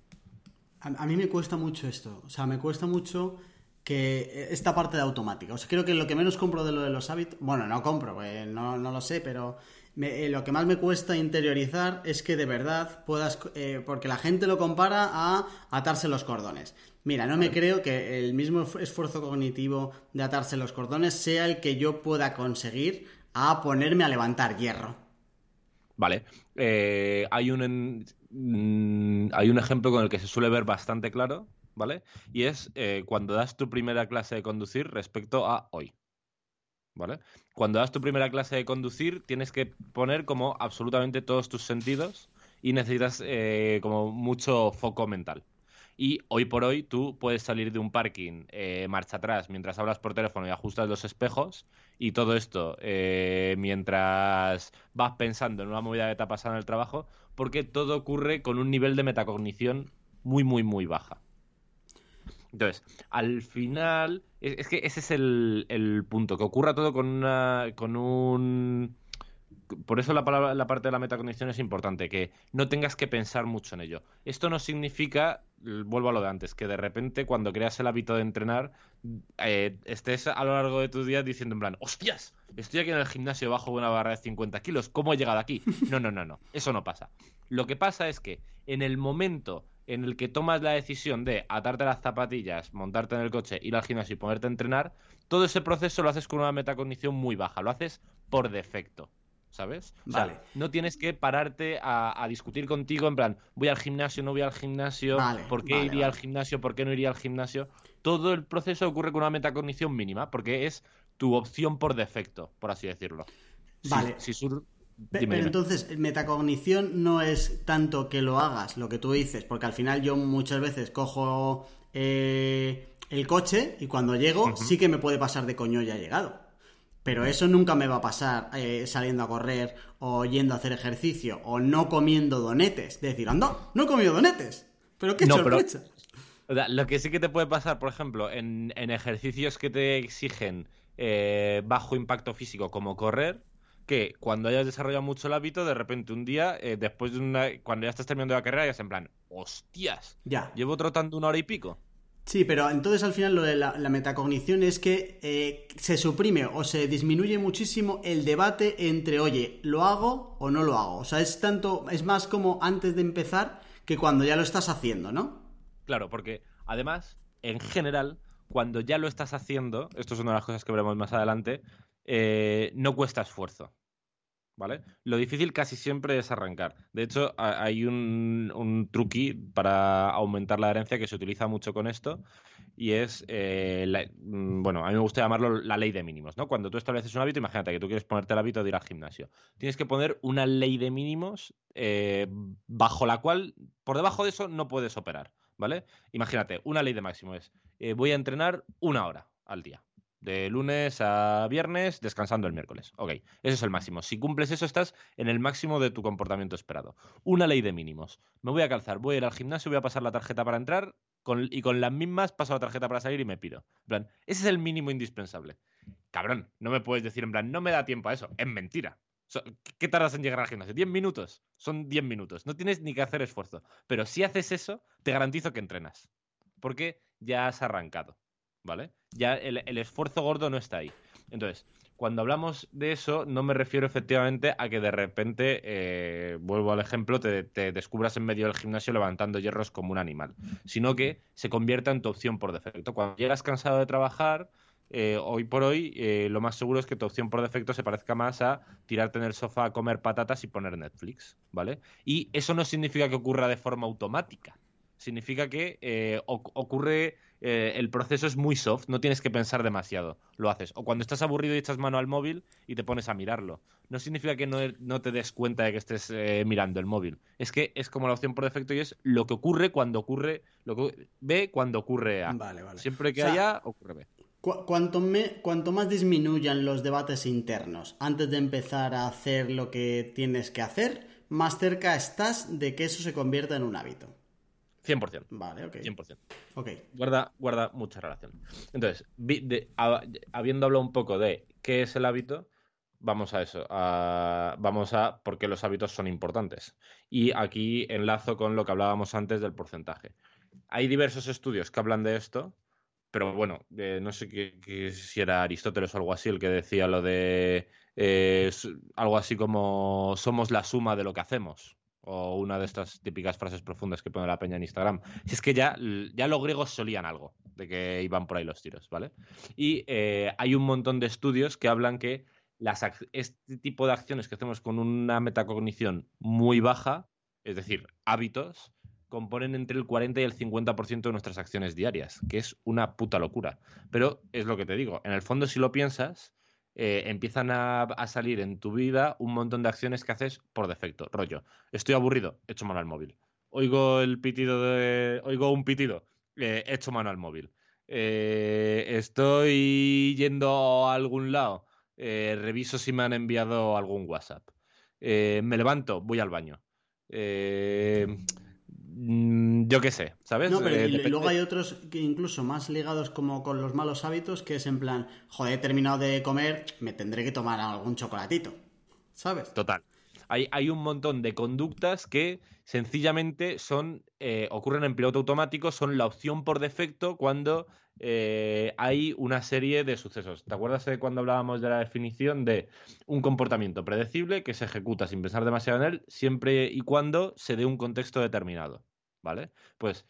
A, mí me cuesta mucho esto. O sea, me cuesta mucho que esta parte de automática. O sea, creo que lo que menos compro de lo de los hábitos, bueno, no compro, pues no, no lo sé, pero eh, lo que más me cuesta interiorizar es que de verdad puedas, eh, porque la gente lo compara a atarse los cordones. Mira, no me creo que el mismo esfuerzo cognitivo de atarse los cordones sea el que yo pueda conseguir a ponerme a levantar hierro. Vale. Eh, hay, un, mm, hay un ejemplo con el que se suele ver bastante claro, ¿vale? Y es cuando das tu primera clase de conducir respecto a hoy. ¿vale? Cuando das tu primera clase de conducir, tienes que poner como absolutamente todos tus sentidos y necesitas eh, como mucho foco mental. Y hoy por hoy tú puedes salir de un parking, eh, marcha atrás, mientras hablas por teléfono y ajustas los espejos, y todo esto eh, mientras vas pensando en una movida que te ha en el trabajo, porque todo ocurre con un nivel de metacognición muy, muy, muy baja. Entonces, al final, es, que ese es el, punto, que ocurra todo con una, con un... Por eso la, palabra, la parte de la metacognición es importante, que no tengas que pensar mucho en ello. Esto no significa, vuelvo a lo de antes, que de repente cuando creas el hábito de entrenar, eh, estés a lo largo de tus días diciendo en plan, hostias, estoy aquí en el gimnasio bajo una barra de 50 kilos, ¿cómo he llegado aquí? No, no, no, no, eso no pasa. Lo que pasa es que en el momento en el que tomas la decisión de atarte las zapatillas, montarte en el coche, ir al gimnasio y ponerte a entrenar, todo ese proceso lo haces con una metacognición muy baja, lo haces por defecto. ¿Sabes? vale. no tienes que pararte a, discutir contigo en plan, voy al gimnasio, no voy al gimnasio, ¿por qué iría al gimnasio, por qué no iría al gimnasio? Todo el proceso ocurre con una metacognición mínima, porque es tu opción por defecto, por así decirlo. Vale. Si, pero entonces, metacognición no es tanto que lo hagas, lo que tú dices, porque al final yo muchas veces cojo eh, el coche y cuando llego sí que me puede pasar de coño ya he llegado. Pero eso nunca me va a pasar eh, saliendo a correr o yendo a hacer ejercicio o no comiendo donetes. De decir, anda, no he comido donetes. Pero qué no, lo que sí que te puede pasar, por ejemplo, en, ejercicios que te exigen eh, bajo impacto físico como correr, que cuando hayas desarrollado mucho el hábito, de repente un día, eh, después de una. Cuando ya estás terminando la carrera, ya es en plan, hostias, ya. llevo trotando una hora y pico. Sí, pero entonces al final lo de la, metacognición es que eh, se suprime o se disminuye muchísimo el debate entre, oye, ¿lo hago o no lo hago? O sea, es tanto, es más como antes de empezar que cuando ya lo estás haciendo, ¿no? Claro, porque además, en general, cuando ya lo estás haciendo, esto es una de las cosas que veremos más adelante, eh, no cuesta esfuerzo. ¿Vale? Lo difícil casi siempre es arrancar. De hecho, hay un, un truqui para aumentar la herencia que se utiliza mucho con esto y es, eh, mm, bueno, a mí me gusta llamarlo la ley de mínimos, ¿no? Cuando tú estableces un hábito, imagínate que tú quieres ponerte el hábito de ir al gimnasio. Tienes que poner una ley de mínimos eh, bajo la cual, por debajo de eso, no puedes operar, ¿vale? Imagínate, una ley de máximo es, voy a entrenar una hora al día de lunes a viernes, descansando el miércoles. Ok, ese es el máximo. Si cumples eso, estás en el máximo de tu comportamiento esperado. Una ley de mínimos. Me voy a calzar, voy a ir al gimnasio, voy a pasar la tarjeta para entrar y con las mismas paso la tarjeta para salir y me pido. En plan, ese es el mínimo indispensable. Cabrón, no me puedes decir en plan, no me da tiempo a eso. Es mentira. ¿Qué tardas en llegar al gimnasio? ¿10 minutos? Son 10 minutos. No tienes ni que hacer esfuerzo. Pero si haces eso, te garantizo que entrenas. Porque ya has arrancado. ¿Vale? Ya el, esfuerzo gordo no está ahí. Entonces, cuando hablamos de eso, no me refiero efectivamente a que de repente, eh, vuelvo al ejemplo, te, descubras en medio del gimnasio levantando hierros como un animal, sino que se convierta en tu opción por defecto. Cuando llegas cansado de trabajar, eh, hoy por hoy, eh, lo más seguro es que tu opción por defecto se parezca más a tirarte en el sofá a comer patatas y poner Netflix, ¿vale? Y eso no significa que ocurra de forma automática significa que eh, ocurre, eh, el proceso es muy soft, no tienes que pensar demasiado, lo haces. O cuando estás aburrido y echas mano al móvil y te pones a mirarlo. No significa que no, te des cuenta de que estés eh, mirando el móvil. Es que es como la opción por defecto y es lo que ocurre cuando ocurre, lo que ve cuando ocurre A. Vale, vale. Siempre que haya, ocurre B. cuanto, cuanto más disminuyan los debates internos antes de empezar a hacer lo que tienes que hacer, más cerca estás de que eso se convierta en un hábito. 100%. Vale, ok. 100%. Ok. Guarda, guarda mucha relación. Entonces, habiendo hablado un poco de qué es el hábito, vamos a eso. vamos a por qué los hábitos son importantes. Y aquí enlazo con lo que hablábamos antes del porcentaje. Hay diversos estudios que hablan de esto, pero bueno, eh, no sé si era Aristóteles o algo así el que decía lo de eh, algo así como somos la suma de lo que hacemos. O una de estas típicas frases profundas que pone la peña en Instagram. Si es que ya, ya los griegos solían algo de que iban por ahí los tiros, ¿vale? Y eh, hay un montón de estudios que hablan que este tipo de acciones que hacemos con una metacognición muy baja, es decir, hábitos, componen entre el 40 y el 50% de nuestras acciones diarias, que es una puta locura. Pero es lo que te digo, en el fondo si lo piensas, eh, empiezan a, salir en tu vida un montón de acciones que haces por defecto. Rollo, estoy aburrido, echo mano al móvil. Oigo el pitido de. Oigo un pitido, eh, echo mano al móvil. Eh, estoy yendo a algún lado, reviso si me han enviado algún WhatsApp. me levanto, voy al baño. Mm, yo qué sé, ¿sabes? No, pero eh, luego hay otros que incluso más ligados como con los malos hábitos, que es en plan, joder, he terminado de comer, me tendré que tomar algún chocolatito, ¿sabes? Total. Hay, hay un montón de conductas que sencillamente son, eh, ocurren en piloto automático, son la opción por defecto cuando eh, hay una serie de sucesos. ¿Te acuerdas de cuando hablábamos de la definición de un comportamiento predecible que se ejecuta sin pensar demasiado en él, siempre y cuando se dé un contexto determinado? ¿vale? Pues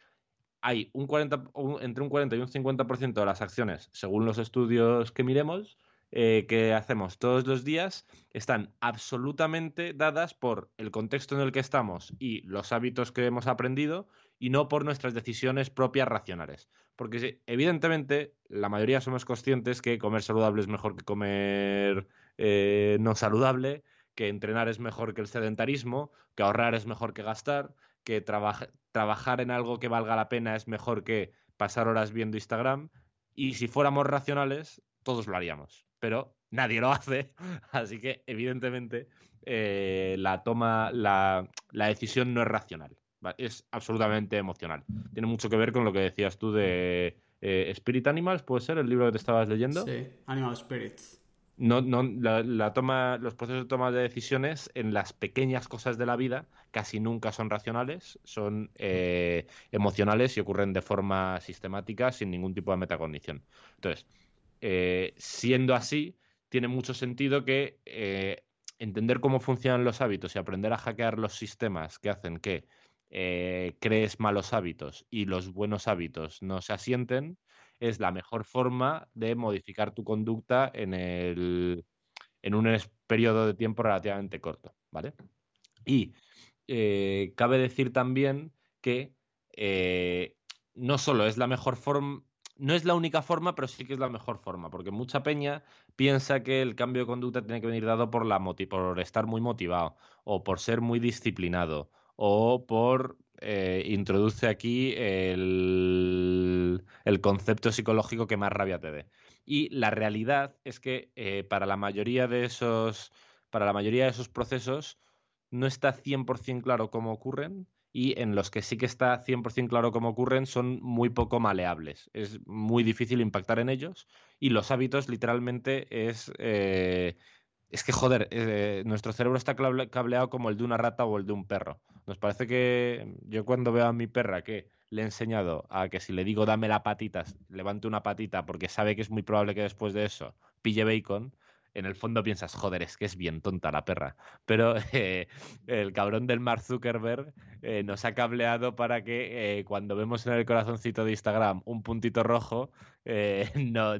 hay un 40, entre un 40 y un 50% de las acciones, según los estudios que miremos, eh, que hacemos todos los días, están absolutamente dadas por el contexto en el que estamos y los hábitos que hemos aprendido y no por nuestras decisiones propias racionales. Porque evidentemente la mayoría somos conscientes que comer saludable es mejor que comer eh, no saludable, que entrenar es mejor que el sedentarismo, que ahorrar es mejor que gastar, que trabajar en algo que valga la pena es mejor que pasar horas viendo Instagram. Y si fuéramos racionales, todos lo haríamos. Pero nadie lo hace. Así que, evidentemente, eh, la toma, la, decisión no es racional. Es absolutamente emocional. Tiene mucho que ver con lo que decías tú de eh, Spirit Animals, ¿puede ser el libro que te estabas leyendo? Sí, Animal Spirits no, no, la, toma, los procesos de toma de decisiones en las pequeñas cosas de la vida casi nunca son racionales, son eh, emocionales y ocurren de forma sistemática sin ningún tipo de metacondición. Entonces, eh, siendo así, tiene mucho sentido que entender cómo funcionan los hábitos y aprender a hackear los sistemas que hacen que crees malos hábitos y los buenos hábitos no se asienten es la mejor forma de modificar tu conducta en, el, en un periodo de tiempo relativamente corto, ¿vale? Y eh, cabe decir también que eh, no solo es la mejor forma, no es la única forma, pero sí que es la mejor forma, porque mucha peña piensa que el cambio de conducta tiene que venir dado por, la por estar muy motivado, o por ser muy disciplinado, o por eh, introduce aquí el, concepto psicológico que más rabia te dé. Y la realidad es que eh, para la mayoría de esos para la mayoría de esos procesos no está 100% claro cómo ocurren y en los que sí que está 100% claro cómo ocurren son muy poco maleables. Es muy difícil impactar en ellos y los hábitos literalmente es eh, es que, joder, eh, nuestro cerebro está cableado como el de una rata o el de un perro. Nos parece que yo cuando veo a mi perra que le he enseñado a que si le digo dame la patita, levante una patita porque sabe que es muy probable que después de eso pille bacon, en el fondo piensas, joder, es que es bien tonta la perra. Pero eh, el cabrón del Mark Zuckerberg eh, nos ha cableado para que eh, cuando vemos en el corazoncito de Instagram un puntito rojo, no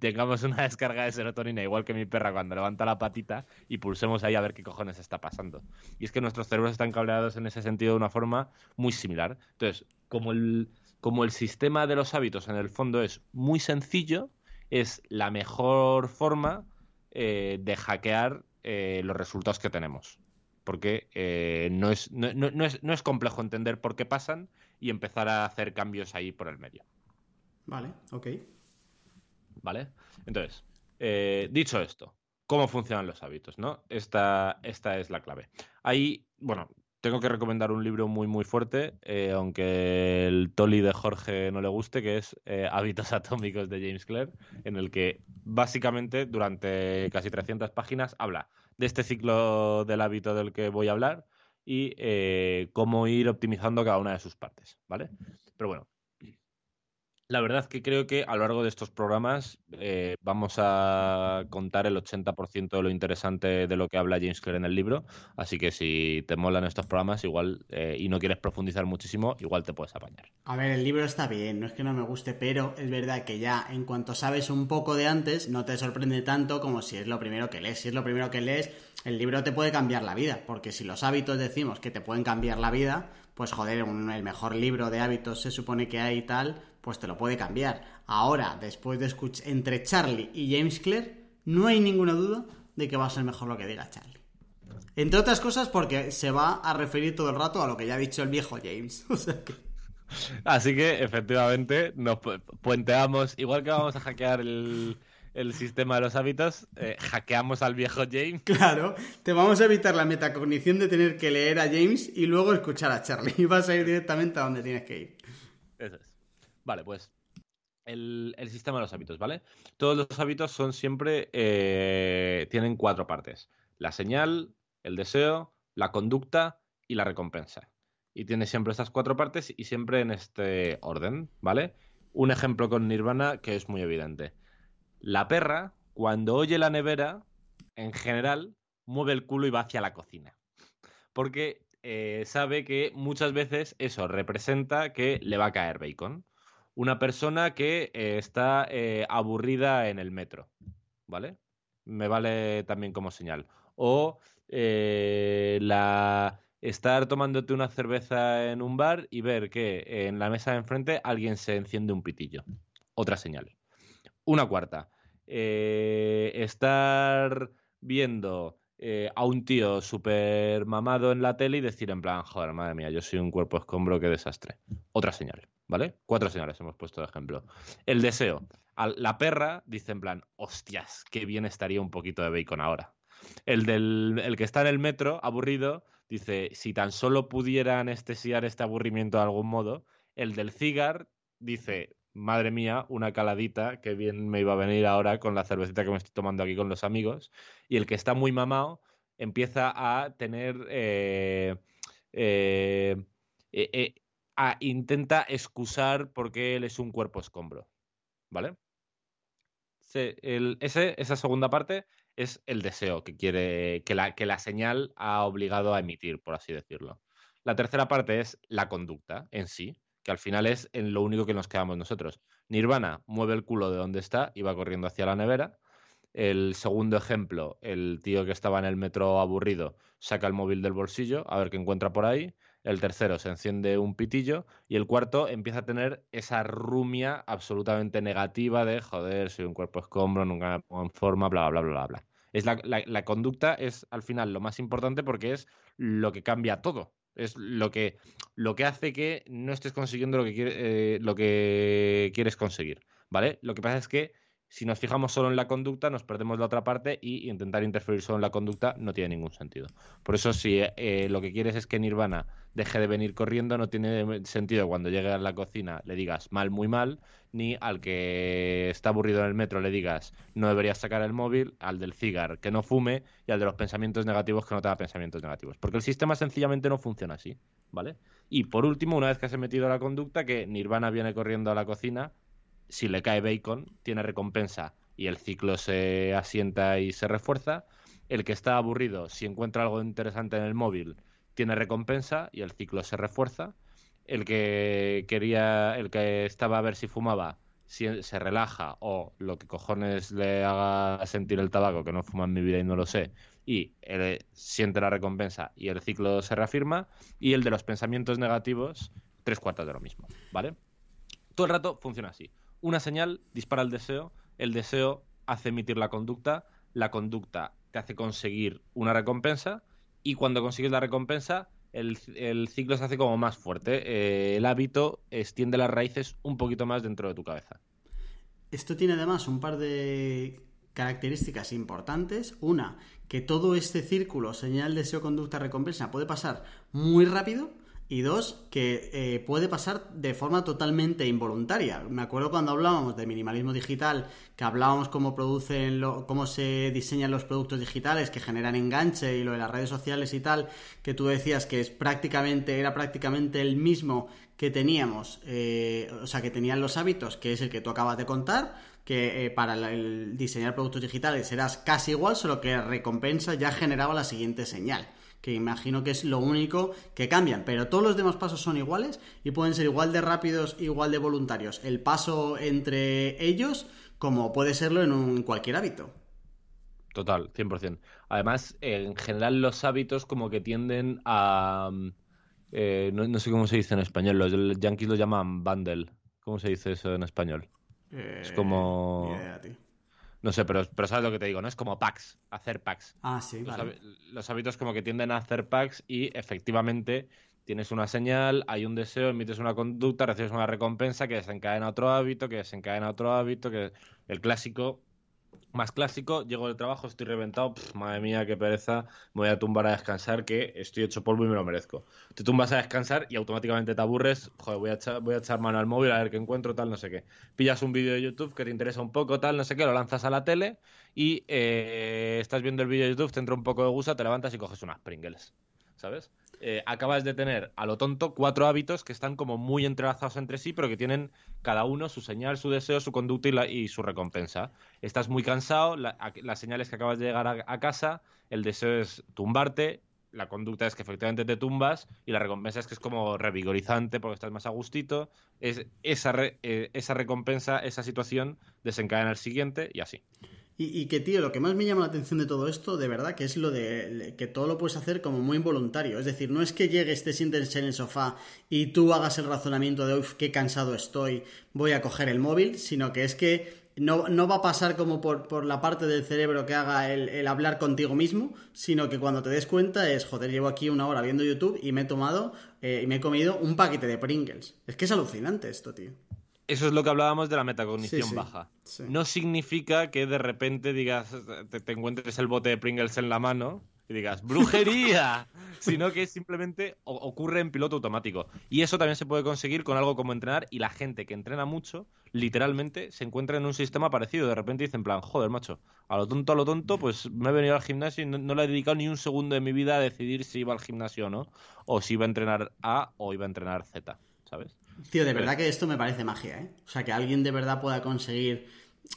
tengamos una descarga de serotonina, igual que mi perra cuando levanta la patita y pulsemos ahí a ver qué cojones está pasando. Y es que nuestros cerebros están cableados en ese sentido de una forma muy similar. Entonces, como el, como el sistema de los hábitos en el fondo es muy sencillo, es la mejor forma eh, de hackear eh, los resultados que tenemos. Porque eh, no, es, no, es, complejo entender por qué pasan y empezar a hacer cambios ahí por el medio. Vale, ok. Vale. Entonces, dicho esto, ¿cómo funcionan los hábitos? ¿no? Esta, esta es la clave. Ahí, bueno, tengo que recomendar un libro muy muy fuerte, eh, aunque el Tolly de Jorge no le guste, que es eh, Hábitos Atómicos de James Clear, en el que básicamente durante casi 300 páginas habla de este ciclo del hábito del que voy a hablar y eh, cómo ir optimizando cada una de sus partes, ¿vale? Pero bueno, La verdad que creo que a lo largo de estos programas eh, vamos a contar el 80% de lo interesante de lo que habla James Clear en el libro. Así que si te molan estos programas igual eh, y no quieres profundizar muchísimo, igual te puedes apañar. A ver, el libro está bien, no es que no me guste, pero es verdad que ya en cuanto sabes un poco de antes, no te sorprende tanto como si es lo primero que lees. Si es lo primero que lees, el libro te puede cambiar la vida, porque si los hábitos decimos que te pueden cambiar la vida, pues joder, el mejor libro de hábitos se supone que hay y tal, pues te lo puede cambiar. Ahora, después de escuchar entre Charlie y James Clear, no hay ninguna duda de que va a ser mejor lo que diga Charlie. Entre otras cosas porque se va a referir todo el rato a lo que ya ha dicho el viejo James. Así que efectivamente nos puenteamos, igual que vamos a hackear el, sistema de los hábitos, eh, hackeamos al viejo James. Claro, te vamos a evitar la metacognición de tener que leer a James y luego escuchar a Charlie. Y vas a ir directamente a donde tienes que ir. Vale, pues el, sistema de los hábitos, ¿vale? Todos los hábitos son siempre, eh, tienen cuatro partes. La señal, el deseo, la conducta y la recompensa. Y tiene siempre estas cuatro partes y siempre en este orden, ¿vale? Un ejemplo con Nirvana que es muy evidente. La perra, cuando oye la nevera, en general, mueve el culo y va hacia la cocina. Porque eh, sabe que muchas veces eso representa que le va a caer bacon una persona que eh, está eh, aburrida en el metro, ¿vale? Me vale también como señal. O eh, la estar tomándote una cerveza en un bar y ver que en la mesa de enfrente alguien se enciende un pitillo. Otra señal. Una cuarta. estar viendo a un tío súper mamado en la tele y decir en plan, joder, madre mía, yo soy un cuerpo escombro, qué desastre. Otra señal. ¿vale? Cuatro señales hemos puesto de ejemplo. El deseo. la perra dice en plan, hostias, qué bien estaría un poquito de bacon ahora. El, del, el que está en el metro, aburrido, dice, si tan solo pudiera anestesiar este aburrimiento de algún modo. El del cigar dice, madre mía, una caladita, qué bien me iba a venir ahora con la cervecita que me estoy tomando aquí con los amigos. Y el que está muy mamado empieza a tener... Eh, eh, eh, intenta excusar por qué él es un cuerpo escombro. ¿Vale? esa segunda parte es el deseo que quiere, que la, que la señal ha obligado a emitir, por así decirlo. La tercera parte es la conducta en sí, que al final es en lo único que nos quedamos nosotros. Nirvana mueve el culo de donde está y va corriendo hacia la nevera. El segundo ejemplo, el tío que estaba en el metro aburrido saca el móvil del bolsillo a ver qué encuentra por ahí el tercero se enciende un pitillo y el cuarto empieza a tener esa rumia absolutamente negativa de joder, soy un cuerpo escombro, nunca me pongo en forma, bla, bla, bla, bla, bla. Es la, la, conducta es al final lo más importante porque es lo que cambia todo. Es lo que, lo que hace que no estés consiguiendo lo que, eh, lo que quieres conseguir. ¿Vale? Lo que pasa es que si nos fijamos solo en la conducta, nos perdemos la otra parte y intentar interferir solo en la conducta no tiene ningún sentido. Por eso, si eh, lo que quieres es que Nirvana deje de venir corriendo, no tiene sentido cuando llegue a la cocina le digas mal, muy mal, ni al que está aburrido en el metro le digas no deberías sacar el móvil, al del cigar que no fume y al de los pensamientos negativos que no tenga pensamientos negativos. Porque el sistema sencillamente no funciona así, ¿vale? Y por último, una vez que has metido la conducta, que Nirvana viene corriendo a la cocina, si le cae bacon, tiene recompensa y el ciclo se asienta y se refuerza. El que está aburrido, si encuentra algo interesante en el móvil, tiene recompensa y el ciclo se refuerza. El que quería, el que estaba a ver si fumaba, se relaja o lo que cojones le haga sentir el tabaco, que no fuma en mi vida y no lo sé, y siente la recompensa y el ciclo se reafirma. Y el de los pensamientos negativos, tres cuartos de lo mismo, ¿vale? Todo el rato funciona así. Una señal dispara el deseo, el deseo hace emitir la conducta, la conducta te hace conseguir una recompensa y cuando consigues la recompensa el, ciclo se hace como más fuerte. Eh, el hábito extiende las raíces un poquito más dentro de tu cabeza. Esto tiene además un par de características importantes. Una, que todo este círculo, señal, deseo, conducta, recompensa, puede pasar muy rápido y dos, que eh, puede pasar de forma totalmente involuntaria. Me acuerdo cuando hablábamos de minimalismo digital, que hablábamos cómo producen, cómo se diseñan los productos digitales que generan enganche y lo de las redes sociales y tal, que tú decías que es prácticamente, era prácticamente el mismo que teníamos, eh, o sea, que tenían los hábitos, que es el que tú acabas de contar, que eh, para el diseñar productos digitales eras casi igual, solo que recompensa ya generaba la siguiente señal que imagino que es lo único que cambian, pero todos los demás pasos son iguales y pueden ser igual de rápidos, igual de voluntarios. El paso entre ellos como puede serlo en un cualquier hábito. Total, 100%. Además, en general los hábitos como que tienden a... Eh, no, sé cómo se dice en español, los yankees lo llaman bundle. ¿Cómo se dice eso en español? es como... Eh, no sé, pero, pero sabes lo que te digo, ¿no? Es como packs, hacer packs. Ah, sí, los, vale. los hábitos como que tienden a hacer packs y efectivamente tienes una señal, hay un deseo, emites una conducta, recibes una recompensa que desencadena otro hábito, que desencadena otro hábito, que el clásico más clásico, llego del trabajo, estoy reventado, madre mía, qué pereza, me voy a tumbar a descansar, que estoy hecho polvo y me lo merezco. Te tumbas a descansar y automáticamente te aburres, joder, voy a echar, voy a echar mano al móvil a ver qué encuentro, tal, no sé qué. Pillas un vídeo de YouTube que te interesa un poco, tal, no sé qué, lo lanzas a la tele y eh, estás viendo el vídeo de YouTube, te entra un poco de gusto, te levantas y coges unas Pringles, ¿sabes? Eh, acabas de tener, a lo tonto, cuatro hábitos que están como muy entrelazados entre sí, pero que tienen cada uno su señal, su deseo, su conducta y, su recompensa. Estás muy cansado, la, señal es que acabas de llegar a, casa, el deseo es tumbarte, la conducta es que efectivamente te tumbas y la recompensa es que es como revigorizante porque estás más a gustito. Es, esa, eh, esa recompensa, esa situación desencadena el siguiente y así. Y, que, tío, lo que más me llama la atención de todo esto, de verdad, que es lo de que todo lo puedes hacer como muy involuntario. Es decir, no es que llegues, te sientes en el sofá y tú hagas el razonamiento de, uff, qué cansado estoy, voy a coger el móvil, sino que es que no, no va a pasar como por, por, la parte del cerebro que haga el, hablar contigo mismo, sino que cuando te des cuenta es, joder, llevo aquí una hora viendo YouTube y me he tomado eh, y me he comido un paquete de Pringles. Es que es alucinante esto, tío. Eso es lo que hablábamos de la metacognición baja. No significa que de repente digas, te, encuentres el bote de Pringles en la mano y digas, ¡brujería! sino que simplemente ocurre en piloto automático. Y eso también se puede conseguir con algo como entrenar y la gente que entrena mucho, literalmente, se encuentra en un sistema parecido. De repente dice en plan, joder, macho, a lo tonto, a lo tonto, pues me he venido al gimnasio y no, no le he dedicado ni un segundo de mi vida a decidir si iba al gimnasio o no, o si iba a entrenar A o iba a entrenar Z, ¿sabes? Tío, de verdad que esto me parece magia, ¿eh? O sea, que alguien de verdad pueda conseguir...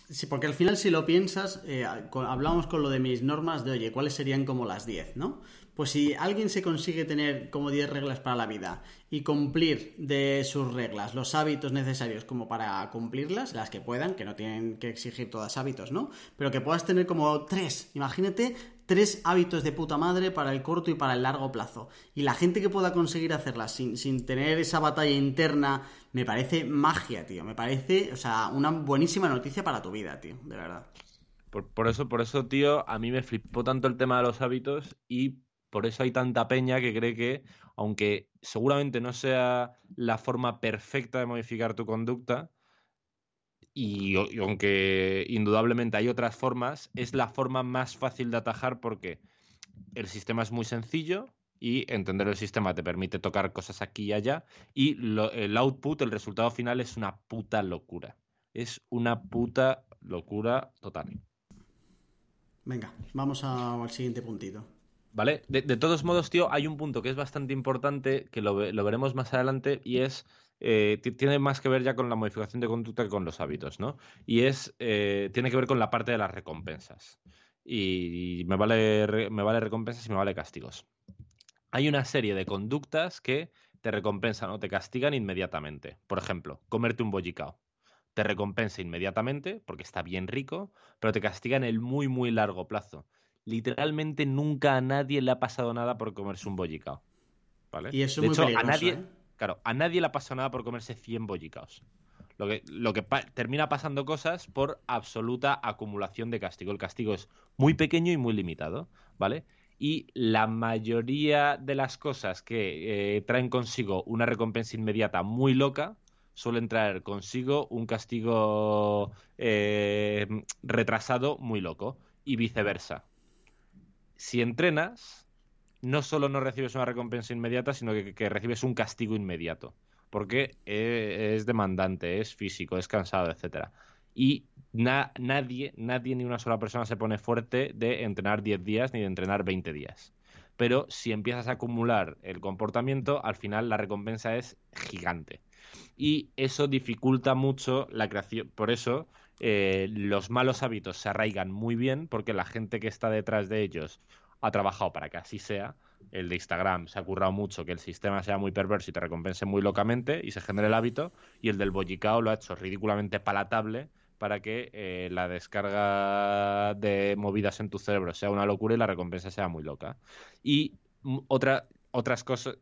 Sí, porque al final si lo piensas, eh, hablamos con lo de mis normas de, oye, ¿cuáles serían como las 10, no? Pues si alguien se consigue tener como 10 reglas para la vida y cumplir de sus reglas los hábitos necesarios como para cumplirlas, las que puedan, que no tienen que exigir todas hábitos, ¿no? Pero que puedas tener como 3, imagínate tres hábitos de puta madre para el corto y para el largo plazo. Y la gente que pueda conseguir hacerlas sin, sin tener esa batalla interna, me parece magia, tío. Me parece, o sea, una buenísima noticia para tu vida, tío, de verdad. Por, eso, por eso, tío, a mí me flipó tanto el tema de los hábitos y por eso hay tanta peña que cree que, aunque seguramente no sea la forma perfecta de modificar tu conducta, y, aunque indudablemente hay otras formas, es la forma más fácil de atajar porque el sistema es muy sencillo y entender el sistema te permite tocar cosas aquí y allá y el output, el resultado final es una puta locura. Es una puta locura total. Venga, vamos al siguiente puntito. ¿Vale? De, todos modos, tío, hay un punto que es bastante importante, que lo, lo veremos más adelante, y es eh, tiene más que ver ya con la modificación de conducta que con los hábitos, ¿no? Y es, eh, tiene que ver con la parte de las recompensas. Y, me, vale, me vale recompensas y me vale castigos. Hay una serie de conductas que te recompensan o te castigan inmediatamente. Por ejemplo, comerte un bollicao. Te recompensa inmediatamente porque está bien rico, pero te castiga en el muy, muy largo plazo. Literalmente nunca a nadie le ha pasado nada por comerse un bollicao. ¿Vale? Y eso de hecho, a nadie, ¿eh? Claro, a nadie le ha pasado nada por comerse 100 bollicaos. Lo que, termina pasando cosas por absoluta acumulación de castigo. El castigo es muy pequeño y muy limitado, ¿vale? Y la mayoría de las cosas que eh, traen consigo una recompensa inmediata muy loca suelen traer consigo un castigo eh, retrasado muy loco y viceversa. Si entrenas, no solo no recibes una recompensa inmediata, sino que, recibes un castigo inmediato. Porque eh, es demandante, es físico, es cansado, etcétera. Y nadie, nadie, ni una sola persona se pone fuerte de entrenar 10 días ni de entrenar 20 días. Pero si empiezas a acumular el comportamiento, al final la recompensa es gigante. Y eso dificulta mucho la creación. Por eso eh, los malos hábitos se arraigan muy bien porque la gente que está detrás de ellos ha trabajado para que así sea. El de Instagram se ha currado mucho que el sistema sea muy perverso y te recompense muy locamente y se genere el hábito. Y el del bollicao lo ha hecho ridículamente palatable para que eh, la descarga de movidas en tu cerebro sea una locura y la recompensa sea muy loca. Y otra, otras cosas,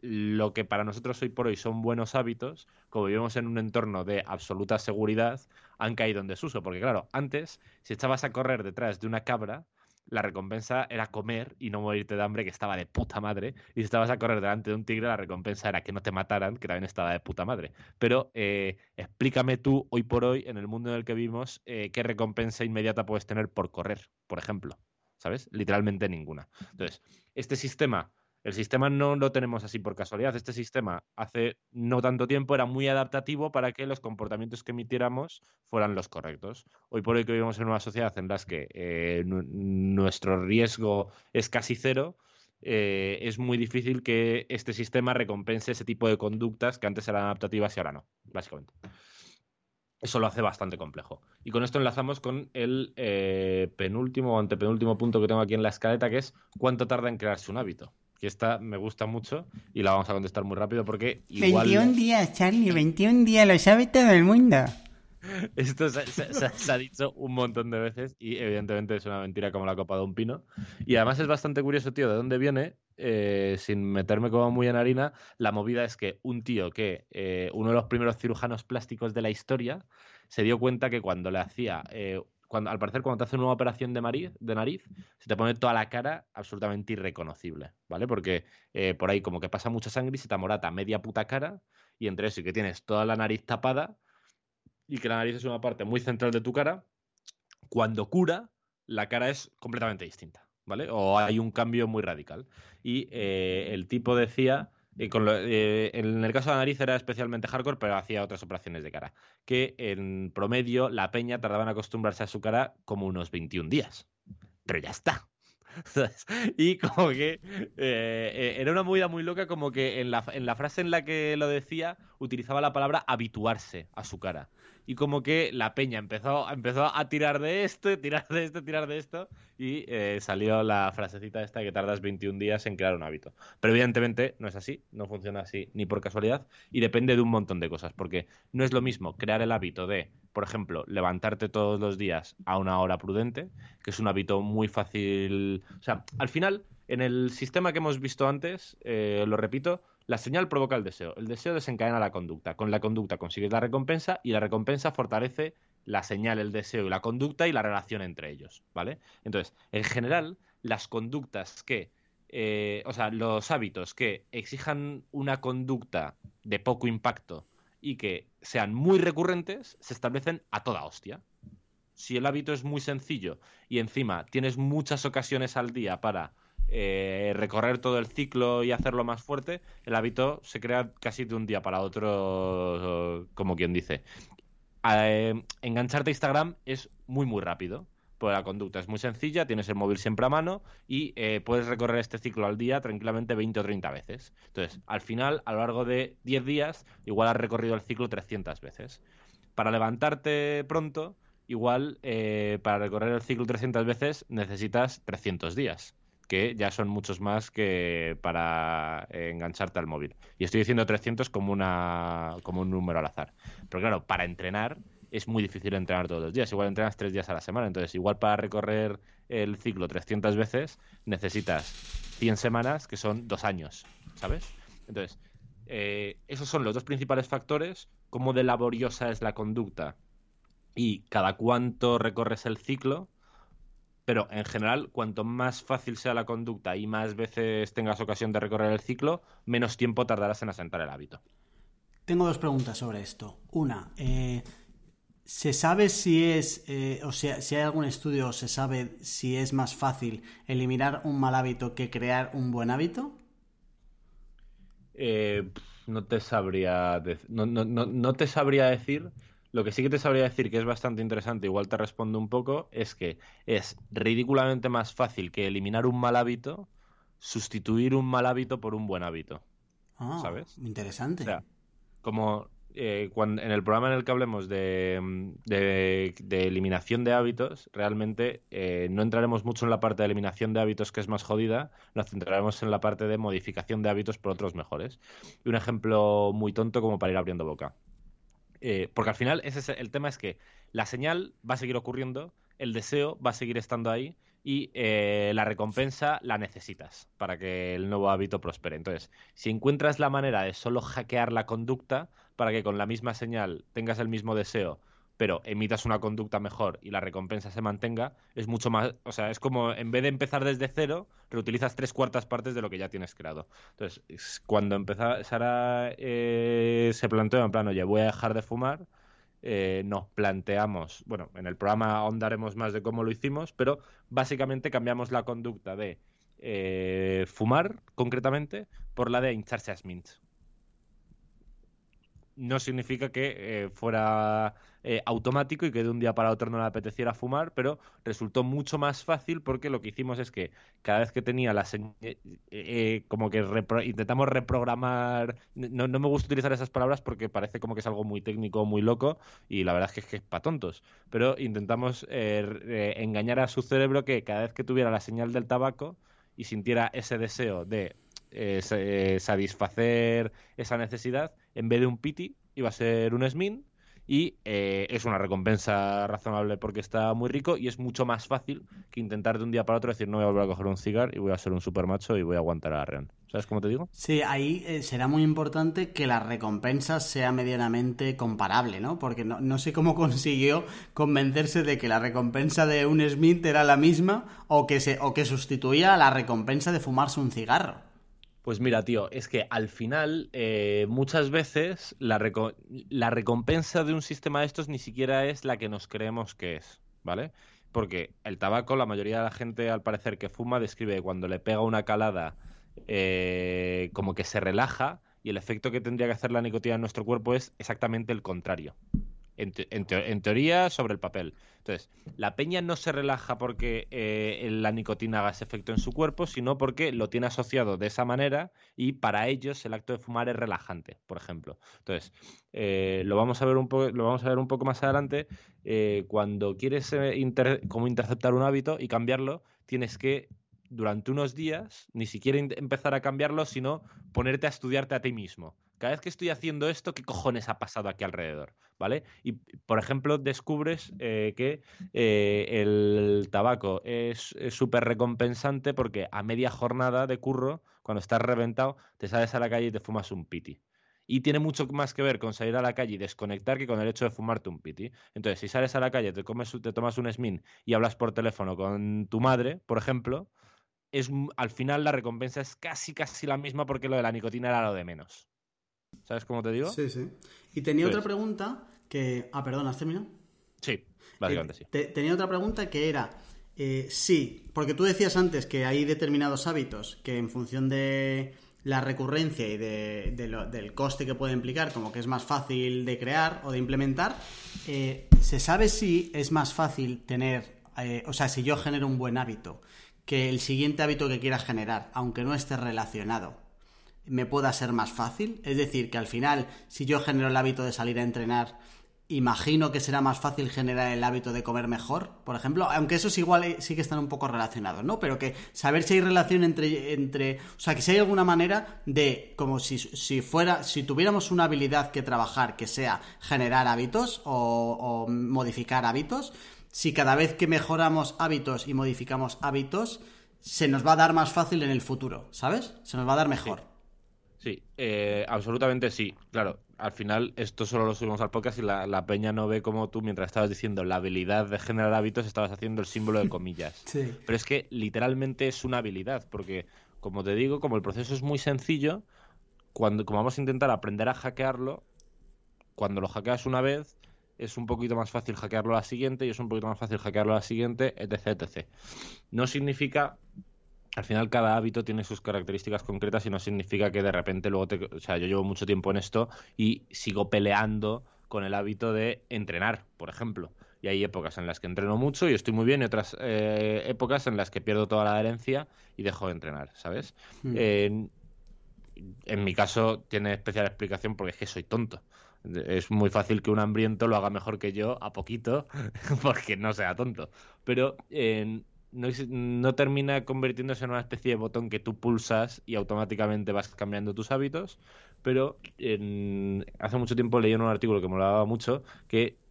lo que para nosotros hoy por hoy son buenos hábitos, como vivimos en un entorno de absoluta seguridad, han caído en desuso. Porque claro, antes, si echabas a correr detrás de una cabra, la recompensa era comer y no morirte de hambre, que estaba de puta madre. Y si estabas a correr delante de un tigre, la recompensa era que no te mataran, que también estaba de puta madre. Pero eh, explícame tú, hoy por hoy, en el mundo en el que vivimos, eh, qué recompensa inmediata puedes tener por correr, por ejemplo. ¿Sabes? Literalmente ninguna. Entonces, este sistema el sistema no lo tenemos así por casualidad. Este sistema hace no tanto tiempo era muy adaptativo para que los comportamientos que emitiéramos fueran los correctos. Hoy por hoy que vivimos en una sociedad en la que eh, nuestro riesgo es casi cero, eh, es muy difícil que este sistema recompense ese tipo de conductas que antes eran adaptativas y ahora no, básicamente. Eso lo hace bastante complejo. Y con esto enlazamos con el eh, penúltimo o antepenúltimo punto que tengo aquí en la escaleta, que es cuánto tarda en crearse un hábito que esta me gusta mucho y la vamos a contestar muy rápido porque igual... 21 días, Charlie, 21 días, lo sabe todo el mundo. Esto se, ha dicho un montón de veces y evidentemente es una mentira como la copa de un pino. Y además es bastante curioso, tío, de dónde viene, eh, sin meterme como muy en harina, la movida es que un tío que, eh, uno de los primeros cirujanos plásticos de la historia, se dio cuenta que cuando le hacía eh, al parecer cuando te hacen una operación de, nariz, se te pone toda la cara absolutamente irreconocible, ¿vale? Porque eh, por ahí como que pasa mucha sangre y se te amorata media puta cara y entre eso y que tienes toda la nariz tapada y que la nariz es una parte muy central de tu cara, cuando cura, la cara es completamente distinta, ¿vale? O hay un cambio muy radical. Y eh, el tipo decía eh, en el caso de la nariz era especialmente hardcore, pero hacía otras operaciones de cara. Que en promedio la peña tardaba en acostumbrarse a su cara como unos 21 días. Pero ya está. y como que eh, eh, era una movida muy loca, como que en la, en la frase en la que lo decía utilizaba la palabra habituarse a su cara y como que la peña empezó, empezó a tirar de esto, tirar de esto, tirar de esto, y eh, salió la frasecita esta que tardas 21 días en crear un hábito. Pero evidentemente no es así, no funciona así ni por casualidad, y depende de un montón de cosas, porque no es lo mismo crear el hábito de, por ejemplo, levantarte todos los días a una hora prudente, que es un hábito muy fácil. O sea, al final, en el sistema que hemos visto antes, eh, lo repito, la señal provoca el deseo. El deseo desencadena la conducta. Con la conducta consigues la recompensa y la recompensa fortalece la señal, el deseo y la conducta y la relación entre ellos, ¿vale? Entonces, en general, las conductas que, eh, o sea, los hábitos que exijan una conducta de poco impacto y que sean muy recurrentes, se establecen a toda hostia. Si el hábito es muy sencillo y encima tienes muchas ocasiones al día para eh, recorrer todo el ciclo y hacerlo más fuerte, el hábito se crea casi de un día para otro, como quien dice. Eh, engancharte a Instagram es muy, muy rápido. Pues la conducta es muy sencilla, tienes el móvil siempre a mano y eh, puedes recorrer este ciclo al día tranquilamente 20 o 30 veces. Entonces, al final, a lo largo de 10 días, igual has recorrido el ciclo 300 veces. Para levantarte pronto, igual para recorrer el ciclo 300 veces necesitas 300 días que ya son muchos más que para engancharte al móvil. Y estoy diciendo 300 como, una, como un número al azar. Pero claro, para entrenar es muy difícil entrenar todos los días. Igual entrenas tres días a la semana. Entonces, igual para recorrer el ciclo 300 veces necesitas 100 semanas, que son dos años, ¿sabes? Entonces, eh, esos son los dos principales factores. Cómo de laboriosa es la conducta y cada cuánto recorres el ciclo pero en general, cuanto más fácil sea la conducta y más veces tengas ocasión de recorrer el ciclo, menos tiempo tardarás en asentar el hábito. Tengo dos preguntas sobre esto. Una, eh, ¿Se sabe si es, eh, o sea, si hay algún estudio, se sabe si es más fácil eliminar un mal hábito que crear un buen hábito? Eh, no te sabría no, no- no- no te sabría decir. Lo que sí que te sabría decir que es bastante interesante, igual te respondo un poco, es que es ridículamente más fácil que eliminar un mal hábito, sustituir un mal hábito por un buen hábito. Ah, ¿Sabes? Interesante. O sea, como eh, cuando, en el programa en el que hablemos de, de- de eliminación de hábitos, realmente eh, no entraremos mucho en la parte de eliminación de hábitos que es más jodida, nos centraremos en la parte de modificación de hábitos por otros mejores. Y un ejemplo muy tonto como para ir abriendo boca. Eh, porque al final ese es el tema es que la señal va a seguir ocurriendo, el deseo va a seguir estando ahí y eh, la recompensa la necesitas para que el nuevo hábito prospere. Entonces, si encuentras la manera de solo hackear la conducta para que con la misma señal tengas el mismo deseo, pero emitas una conducta mejor y la recompensa se mantenga, es mucho más, o sea, es como en vez de empezar desde cero, reutilizas tres cuartas partes de lo que ya tienes creado. Entonces, es cuando empezó Sara eh, se planteó en plan, oye, voy a dejar de fumar, eh, nos planteamos, bueno, en el programa ahondaremos más de cómo lo hicimos, pero básicamente cambiamos la conducta de eh, fumar, concretamente, por la de hincharse a Smint. No significa que eh, fuera eh, automático y que de un día para otro no le apeteciera fumar, pero resultó mucho más fácil porque lo que hicimos es que cada vez que tenía la señ- eh, eh, como que repro- intentamos reprogramar, no, no me gusta utilizar esas palabras porque parece como que es algo muy técnico, muy loco y la verdad es que es, que es para tontos, pero intentamos eh, eh, engañar a su cerebro que cada vez que tuviera la señal del tabaco y sintiera ese deseo de eh, sa- eh, satisfacer esa necesidad, en vez de un piti iba a ser un SMIN y eh, es una recompensa razonable porque está muy rico y es mucho más fácil que intentar de un día para otro decir no voy a volver a coger un cigar y voy a ser un super macho y voy a aguantar a Rean. ¿Sabes cómo te digo? Sí, ahí eh, será muy importante que la recompensa sea medianamente comparable, ¿no? Porque no, no sé cómo consiguió convencerse de que la recompensa de un Smith era la misma o que, se, o que sustituía a la recompensa de fumarse un cigarro. Pues mira, tío, es que al final eh, muchas veces la, reco- la recompensa de un sistema de estos ni siquiera es la que nos creemos que es, ¿vale? Porque el tabaco, la mayoría de la gente al parecer que fuma describe cuando le pega una calada eh, como que se relaja y el efecto que tendría que hacer la nicotina en nuestro cuerpo es exactamente el contrario. En, te- en teo- en teoría, sobre el papel. Entonces, la peña no se relaja porque eh, la nicotina haga ese efecto en su cuerpo, sino porque lo tiene asociado de esa manera y para ellos el acto de fumar es relajante, por ejemplo. Entonces, eh, lo, vamos a ver un poco más adelante. eh, cuando quieres inter- como interceptar un hábito y cambiarlo, tienes que durante unos días ni siquiera empezar a cambiarlo, sino ponerte a estudiarte a ti mismo. Cada vez que estoy haciendo esto, ¿qué cojones ha pasado aquí alrededor? ¿Vale? Y, por ejemplo, descubres eh, que eh, el tabaco es súper recompensante porque a media jornada de curro, cuando estás reventado, te sales a la calle y te fumas un piti. Y tiene mucho más que ver con salir a la calle y desconectar que con el hecho de fumarte un piti. Entonces, si sales a la calle, te, comes, te tomas un SMIN y hablas por teléfono con tu madre, por ejemplo, es, al final la recompensa es casi casi la misma porque lo de la nicotina era lo de menos. ¿Sabes cómo te digo? Sí, sí. Y tenía Pues- otra pregunta que... Ah, perdón, ¿has terminado? Sí, básicamente Eh, sí. te- tenía otra pregunta que era, eh, sí, porque tú decías antes que hay determinados hábitos que en función de la recurrencia y de, de lo- del coste que puede implicar, como que es más fácil de crear o de implementar, eh, ¿se sabe si es más fácil tener, eh, o sea, si yo genero un buen hábito, que el siguiente hábito que quiera generar, aunque no esté relacionado, me pueda ser más fácil? Es decir, que al final, si yo genero el hábito de salir a entrenar, imagino que será más fácil generar el hábito de comer mejor, por ejemplo, aunque esos igual eh, sí que están un poco relacionados, ¿no? Pero que saber si hay relación entre, entre o sea, que si hay alguna manera de, como si, si fuera, si tuviéramos una habilidad que trabajar, que sea generar hábitos o, o modificar hábitos, si cada vez que mejoramos hábitos y modificamos hábitos, se nos va a dar más fácil en el futuro, ¿sabes? Se nos va a dar mejor. Eh, absolutamente sí. Claro, al final esto solo lo subimos al podcast y la, la peña no ve como tú, mientras estabas diciendo la habilidad de generar hábitos, estabas haciendo el símbolo de comillas. Sí. Pero es que literalmente es una habilidad, porque como te digo, como el proceso es muy sencillo, cuando como vamos a intentar aprender a hackearlo, cuando lo hackeas una vez, es un poquito más fácil hackearlo a la siguiente y es un poquito más fácil hackearlo a la siguiente, etc, etc. No significa al final cada hábito tiene sus características concretas y no significa que de repente luego te... O sea, yo llevo mucho tiempo en esto y sigo peleando con el hábito de entrenar, por ejemplo. Y hay épocas en las que entreno mucho y estoy muy bien y otras eh, épocas en las que pierdo toda la adherencia y dejo de entrenar, ¿sabes? Hmm. Eh, en mi caso tiene especial explicación porque es que soy tonto. Es muy fácil que un hambriento lo haga mejor que yo a poquito porque no sea tonto. Pero eh, no, no termina convirtiéndose en una especie de botón que tú pulsas y automáticamente vas cambiando tus hábitos. Pero en- hace mucho tiempo leí en un artículo que me molaba mucho que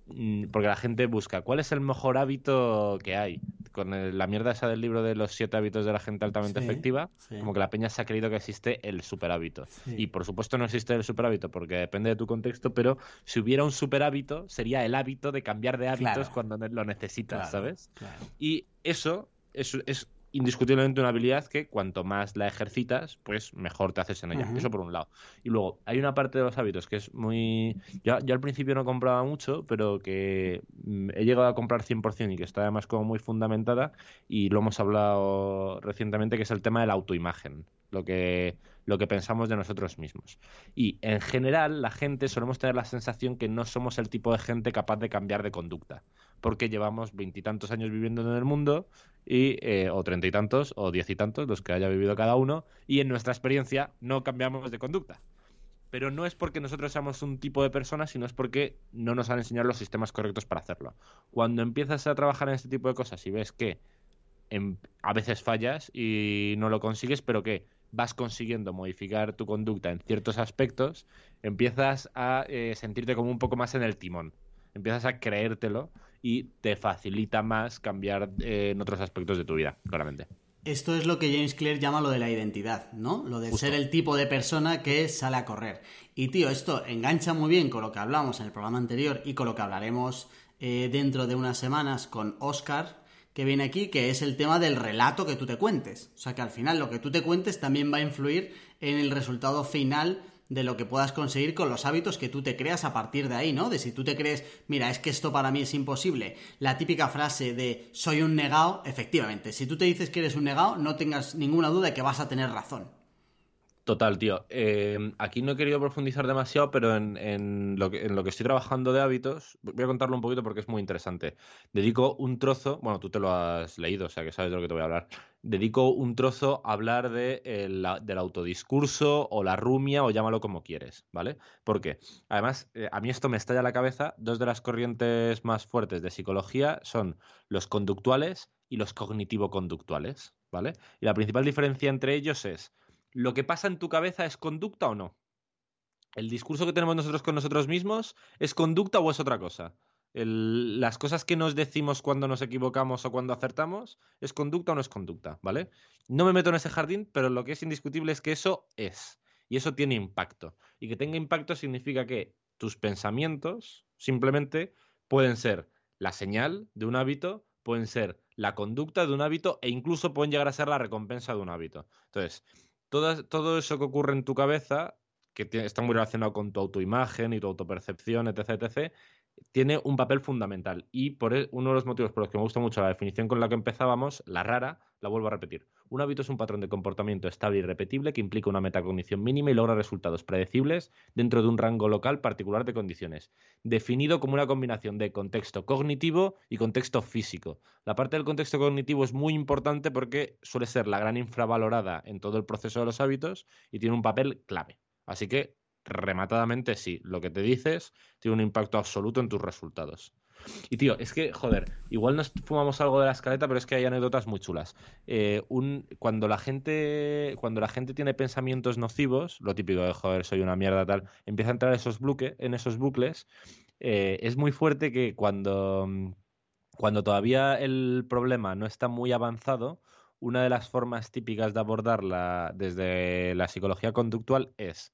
porque la gente busca cuál es el mejor hábito que hay. Con el- la mierda esa del libro de los siete hábitos de la gente altamente Sí, efectiva, sí. como que la peña se ha creído que existe el superhábito. Sí. Y por supuesto no existe el superhábito porque depende de tu contexto, pero si hubiera un superhábito, sería el hábito de cambiar de hábitos Claro. cuando lo necesitas, Claro, ¿sabes? claro. Y eso es, es indiscutiblemente una habilidad que cuanto más la ejercitas, pues mejor te haces en ella. Eso por un lado. Y luego, hay una parte de los hábitos que es muy... Yo, yo al principio no compraba mucho, pero que mm, he llegado a comprar 100% y que está además como muy fundamentada y lo hemos hablado recientemente, que es el tema de la autoimagen. Lo que, lo que pensamos de nosotros mismos. Y en general, la gente solemos tener la sensación que no somos el tipo de gente capaz de cambiar de conducta porque llevamos veintitantos años viviendo en el mundo, y, eh, o treinta y tantos, o diez y tantos, los que haya vivido cada uno, y en nuestra experiencia no cambiamos de conducta. Pero no es porque nosotros seamos un tipo de persona, sino es porque no nos han enseñado los sistemas correctos para hacerlo. Cuando empiezas a trabajar en este tipo de cosas y ves que a veces fallas y no lo consigues, pero que vas consiguiendo modificar tu conducta en ciertos aspectos, empiezas a eh, sentirte como un poco más en el timón. Empiezas a creértelo y te facilita más cambiar eh, en otros aspectos de tu vida, claramente. Esto es lo que James Clear llama lo de la identidad, ¿no? Lo de Justo. ser el tipo de persona que sale a correr. Y tío, esto engancha muy bien con lo que hablamos en el programa anterior y con lo que hablaremos eh, dentro de unas semanas con Oscar, que viene aquí, que es el tema del relato que tú te cuentes. O sea que al final lo que tú te cuentes también va a influir en el resultado final de lo que puedas conseguir con los hábitos que tú te creas a partir de ahí, ¿no? De si tú te crees, mira, es que esto para mí es imposible. La típica frase de soy un negado, efectivamente, si tú te dices que eres un negado, no tengas ninguna duda de que vas a tener razón. Total, tío. Eh, aquí no he querido profundizar demasiado, pero en, lo que, en lo que estoy trabajando de hábitos, voy a contarlo un poquito porque es muy interesante. Dedico un trozo, bueno, tú te lo has leído, o sea que sabes de lo que te voy a hablar. Dedico un trozo a hablar de, la- del autodiscurso o la rumia o llámalo como quieres, ¿vale? Porque, además, eh, a mí esto me estalla la cabeza. Dos de las corrientes más fuertes de psicología son los conductuales y los cognitivo-conductuales, ¿vale? Y la principal diferencia entre ellos es ¿lo que pasa en tu cabeza es conducta o no? ¿El discurso que tenemos nosotros con nosotros mismos es conducta o es otra cosa? Las cosas que nos decimos cuando nos equivocamos o cuando acertamos, ¿es conducta o no es conducta? ¿Vale? No me meto en ese jardín, pero lo que es indiscutible es que eso es. Y eso tiene impacto. Y que tenga impacto significa que tus pensamientos simplemente pueden ser la señal de un hábito, pueden ser la conducta de un hábito e incluso pueden llegar a ser la recompensa de un hábito. Entonces, todas- todo eso que ocurre en tu cabeza, que está muy relacionado con tu autoimagen y tu autopercepción, etc., etc., tiene un papel fundamental. Y por e- uno de los motivos por los que me gusta mucho la definición con la que empezábamos, la rara, la vuelvo a repetir. Un hábito es un patrón de comportamiento estable y repetible que implica una metacognición mínima y logra resultados predecibles dentro de un rango local particular de condiciones, definido como una combinación de contexto cognitivo y contexto físico. La parte del contexto cognitivo es muy importante porque suele ser la gran infravalorada en todo el proceso de los hábitos y tiene un papel clave. Así que, rematadamente, sí, lo que te dices tiene un impacto absoluto en tus resultados. Y tío, es que, joder, igual nos fumamos algo de la escaleta, pero es que hay anécdotas muy chulas. Eh, un, cuando la gente, cuando la gente tiene pensamientos nocivos, lo típico de joder, soy una mierda, tal, empieza a entrar esos en esos bucles, eh, es muy fuerte que cuando, cuando todavía el problema no está muy avanzado, una de las formas típicas de abordarla desde la psicología conductual es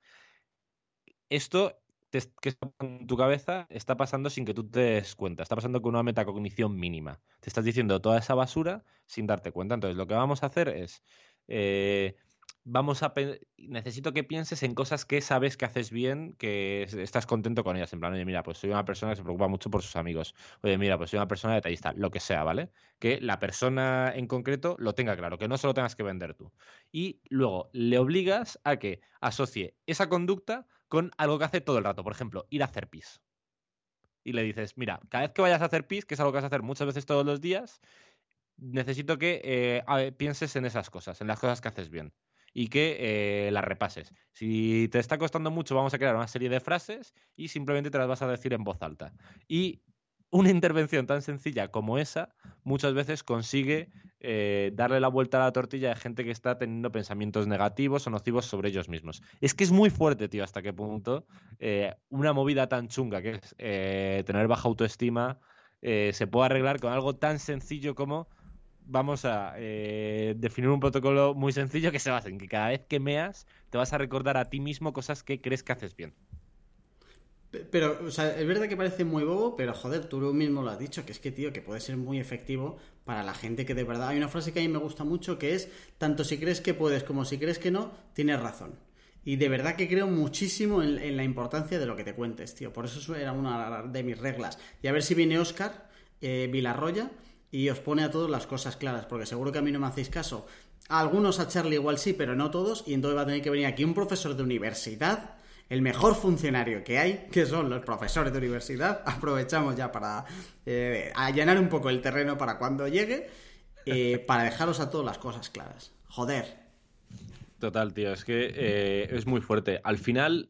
esto te- que está en tu cabeza está pasando sin que tú te des cuenta, está pasando con una metacognición mínima. Te estás diciendo toda esa basura sin darte cuenta. Entonces, lo que vamos a hacer es, eh, vamos a necesito que pienses en cosas que sabes que haces bien, que estás contento con ellas. En plan, oye, mira, pues soy una persona que se preocupa mucho por sus amigos. Oye, mira, pues soy una persona detallista, lo que sea, ¿vale? Que la persona en concreto lo tenga claro, que no solo tengas que vender tú. Y luego le obligas a que asocie esa conducta con algo que hace todo el rato. Por ejemplo, ir a hacer pis. Y le dices, mira, cada vez que vayas a hacer pis, que es algo que vas a hacer muchas veces todos los días, necesito que eh, pienses en esas cosas, en las cosas que haces bien y que eh, las repases. Si te está costando mucho, vamos a crear una serie de frases y simplemente te las vas a decir en voz alta. Y una intervención tan sencilla como esa muchas veces consigue eh, darle la vuelta a la tortilla de gente que está teniendo pensamientos negativos o nocivos sobre ellos mismos. Es que es muy fuerte, tío, hasta qué punto eh, una movida tan chunga que es tener baja autoestima se puede arreglar con algo tan sencillo como vamos a eh, definir un protocolo muy sencillo que se basa en que cada vez que meas te vas a recordar a ti mismo cosas que crees que haces bien. Pero, o sea, es verdad que parece muy bobo, pero joder, tú mismo lo has dicho, que es que, tío, que puede ser muy efectivo para la gente que de verdad... Hay una frase que a mí me gusta mucho que es, tanto si crees que puedes como si crees que no, tienes razón. Y de verdad que creo muchísimo en, la importancia de lo que te cuentes, tío. Por eso era una de mis reglas. Y a ver si viene Oscar eh, Vilarroya y os pone a todos las cosas claras, porque seguro que a mí no me hacéis caso. A algunos a Charlie igual sí, pero no todos, y entonces va a tener que venir aquí un profesor de universidad, el mejor funcionario que hay, que son los profesores de universidad. Aprovechamos ya para eh, allanar un poco el terreno para cuando llegue, eh, para dejaros a todos las cosas claras. Joder. Total, tío, es que eh, es muy fuerte. Al final,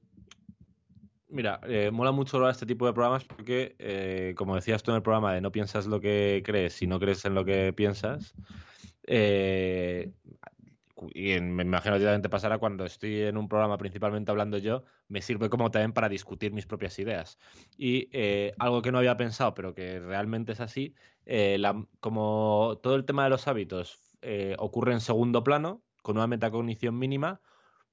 Mira, eh, mola mucho este tipo de programas porque, eh, como decías tú en el programa de no piensas lo que crees y no crees en lo que piensas, eh, y me imagino que también pasará cuando estoy en un programa principalmente hablando yo, me sirve como también para discutir mis propias ideas. Y algo que no había pensado, pero que realmente es así, como todo el tema de los hábitos ocurre en segundo plano, con una metacognición mínima,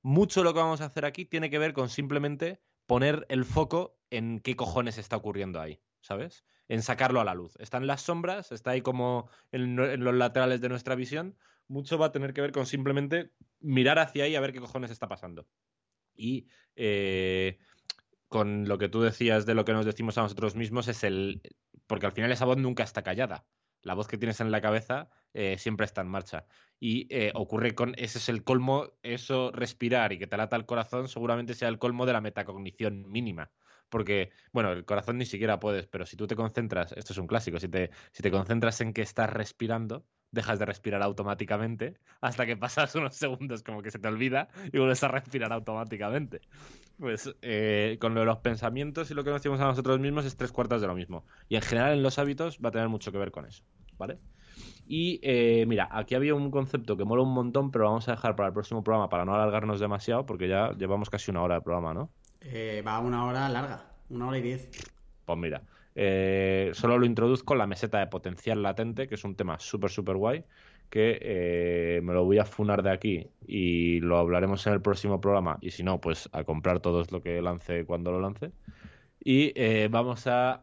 mucho de lo que vamos a hacer aquí tiene que ver con simplemente poner el foco en qué cojones está ocurriendo ahí, ¿sabes? En sacarlo a la luz. Está en las sombras, está ahí como en, los laterales de nuestra visión. Mucho va a tener que ver con simplemente mirar hacia ahí a ver qué cojones está pasando. Y eh, con lo que tú decías de lo que nos decimos a nosotros mismos es el... Porque al final esa voz nunca está callada la voz que tienes en la cabeza eh, siempre está en marcha. Y eh, ocurre con, ese es el colmo, eso, respirar y que te lata el corazón, seguramente sea el colmo de la metacognición mínima. Porque, bueno, el corazón ni siquiera puedes, pero si tú te concentras, esto es un clásico, si te, si te concentras en que estás respirando, dejas de respirar automáticamente hasta que pasas unos segundos como que se te olvida y vuelves a respirar automáticamente. Pues eh, con lo de los pensamientos y lo que nos decimos a nosotros mismos es tres cuartas de lo mismo. Y en general en los hábitos va a tener mucho que ver con eso, ¿vale? Y eh, mira, aquí había un concepto que mola un montón, pero vamos a dejar para el próximo programa para no alargarnos demasiado, porque ya llevamos casi una hora de programa, ¿no? Eh, va una hora larga, una hora y diez. Pues mira, eh, solo lo introduzco la meseta de potencial latente, que es un tema súper, súper guay, que eh, me lo voy a funar de aquí y lo hablaremos en el próximo programa. Y si no, pues a comprar todo lo que lance cuando lo lance. Y eh, vamos a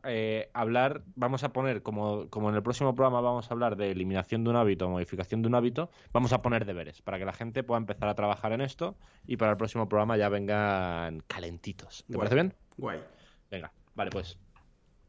hablar, vamos a poner, como, como en el próximo programa vamos a hablar de eliminación de un hábito, modificación de un hábito, vamos a poner deberes para que la gente pueda empezar a trabajar en esto y para el próximo programa ya vengan calentitos. ¿Te parece bien? Guay. Venga, vale, pues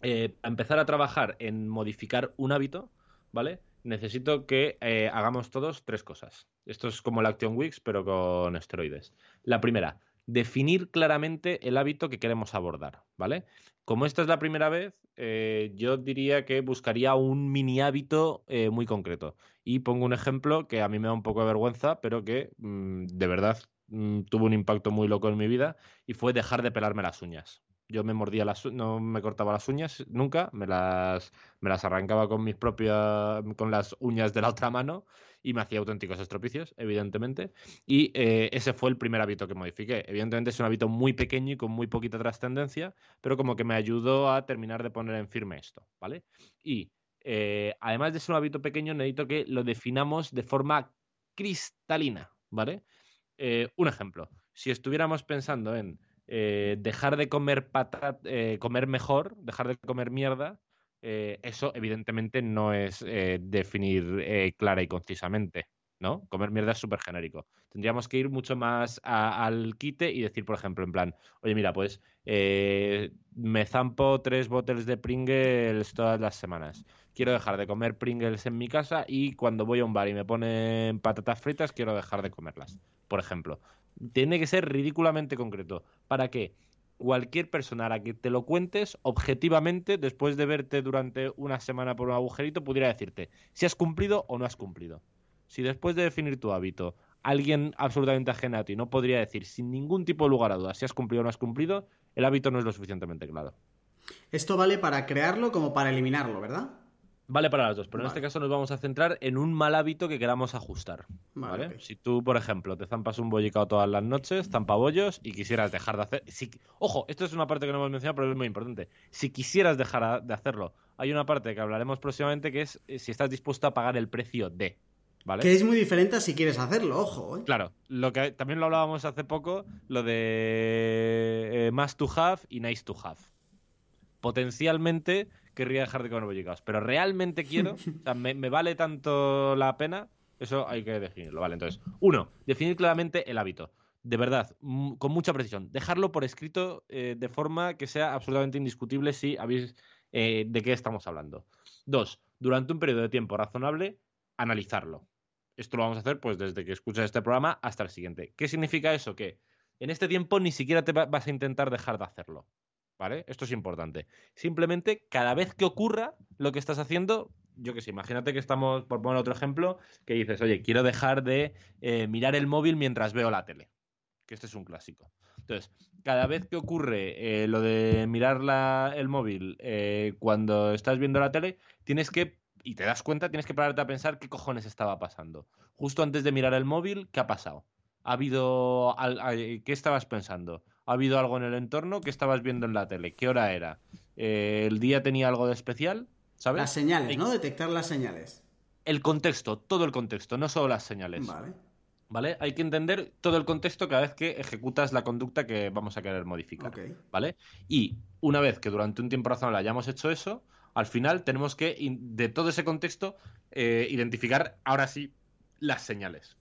eh, empezar a trabajar en modificar un hábito, ¿vale? Necesito que eh, hagamos todos tres cosas. Esto es como el Action Weeks, pero con esteroides. La primera, definir claramente el hábito que queremos abordar, ¿vale? Como esta es la primera vez, eh, yo diría que buscaría un mini hábito muy concreto. Y pongo un ejemplo que a mí me da un poco de vergüenza, pero que mm, de verdad mm, tuvo un impacto muy loco en mi vida y fue dejar de pelarme las uñas. Yo me mordía las no me cortaba las uñas nunca, me las, me las arrancaba con mis propias, con las uñas de la otra mano y me hacía auténticos estropicios, evidentemente. Y eh, ese fue el primer hábito que modifiqué. Evidentemente es un hábito muy pequeño y con muy poquita trascendencia, pero como que me ayudó a terminar de poner en firme esto, ¿vale? Y eh, además de ser un hábito pequeño, necesito que lo definamos de forma cristalina, ¿vale? Eh, un ejemplo, si estuviéramos pensando en eh, dejar de comer patat, eh, comer mejor, dejar de comer mierda, eh, eso evidentemente no es definir clara y concisamente. ¿no? Comer mierda es súper genérico. Tendríamos que ir mucho más al quite y decir, por ejemplo, en plan, oye, mira, pues me zampo tres bottles de Pringles todas las semanas. Quiero dejar de comer Pringles en mi casa y cuando voy a un bar y me ponen patatas fritas, quiero dejar de comerlas, por ejemplo. Tiene que ser ridículamente concreto para que cualquier persona a la que te lo cuentes objetivamente, después de verte durante una semana por un agujerito, pudiera decirte si has cumplido o no has cumplido. Si después de definir tu hábito, alguien absolutamente ajeno a ti no podría decir sin ningún tipo de lugar a dudas si has cumplido o no has cumplido, el hábito no es lo suficientemente claro. Esto vale para crearlo como para eliminarlo, ¿verdad? Vale para las dos, pero en este caso nos vamos a centrar en un mal hábito que queramos ajustar. Vale. Si tú, por ejemplo, te zampas un bollicao todas las noches, zampabollos, y quisieras dejar de hacer. Si... Ojo, esto es una parte que no hemos mencionado, pero es muy importante. Si quisieras dejar de hacerlo, hay una parte que hablaremos próximamente que es eh, si estás dispuesto a pagar el precio de. ¿Vale? Que es muy diferente a si quieres hacerlo, ojo, ¿eh? Claro, lo que también lo hablábamos hace poco, lo de eh, must to have y nice to have. Potencialmente querría dejar de comer bollicaos, pero realmente quiero, o sea, me, me vale tanto la pena, eso hay que definirlo, ¿vale? Entonces, uno, definir claramente el hábito. De verdad, mm, con mucha precisión. Dejarlo por escrito eh, de forma que sea absolutamente indiscutible si habéis eh, de qué estamos hablando. Dos, durante un periodo de tiempo razonable, analizarlo. Esto lo vamos a hacer pues desde que escuchas este programa hasta el siguiente. ¿Qué significa eso? Que en este tiempo ni siquiera te va- vas a intentar dejar de hacerlo. ¿Vale? Esto es importante. Simplemente cada vez que ocurra lo que estás haciendo, yo que sé, imagínate que estamos, por poner otro ejemplo, que dices, oye, quiero dejar de eh, mirar el móvil mientras veo la tele. Que este es un clásico. Entonces, cada vez que ocurre eh, lo de mirar la- el móvil eh, cuando estás viendo la tele, tienes que, y te das cuenta, tienes que pararte a pensar qué cojones estaba pasando. Justo antes de mirar el móvil, ¿qué ha pasado? ¿Ha habido... al- ¿Qué estabas pensando? ¿Ha habido algo en el entorno? ¿Qué estabas viendo en la tele? ¿Qué hora era? Eh, ¿El día tenía algo de especial? ¿Sabes? Las señales, ¿no? Detectar las señales. El contexto, todo el contexto, no solo las señales. Vale. ¿Vale? Hay que entender todo el contexto cada vez que ejecutas la conducta que vamos a querer modificar. ¿Vale? Y una vez que durante un tiempo razonable hayamos hecho eso, al final tenemos que, de todo ese contexto, eh, identificar ahora sí las señales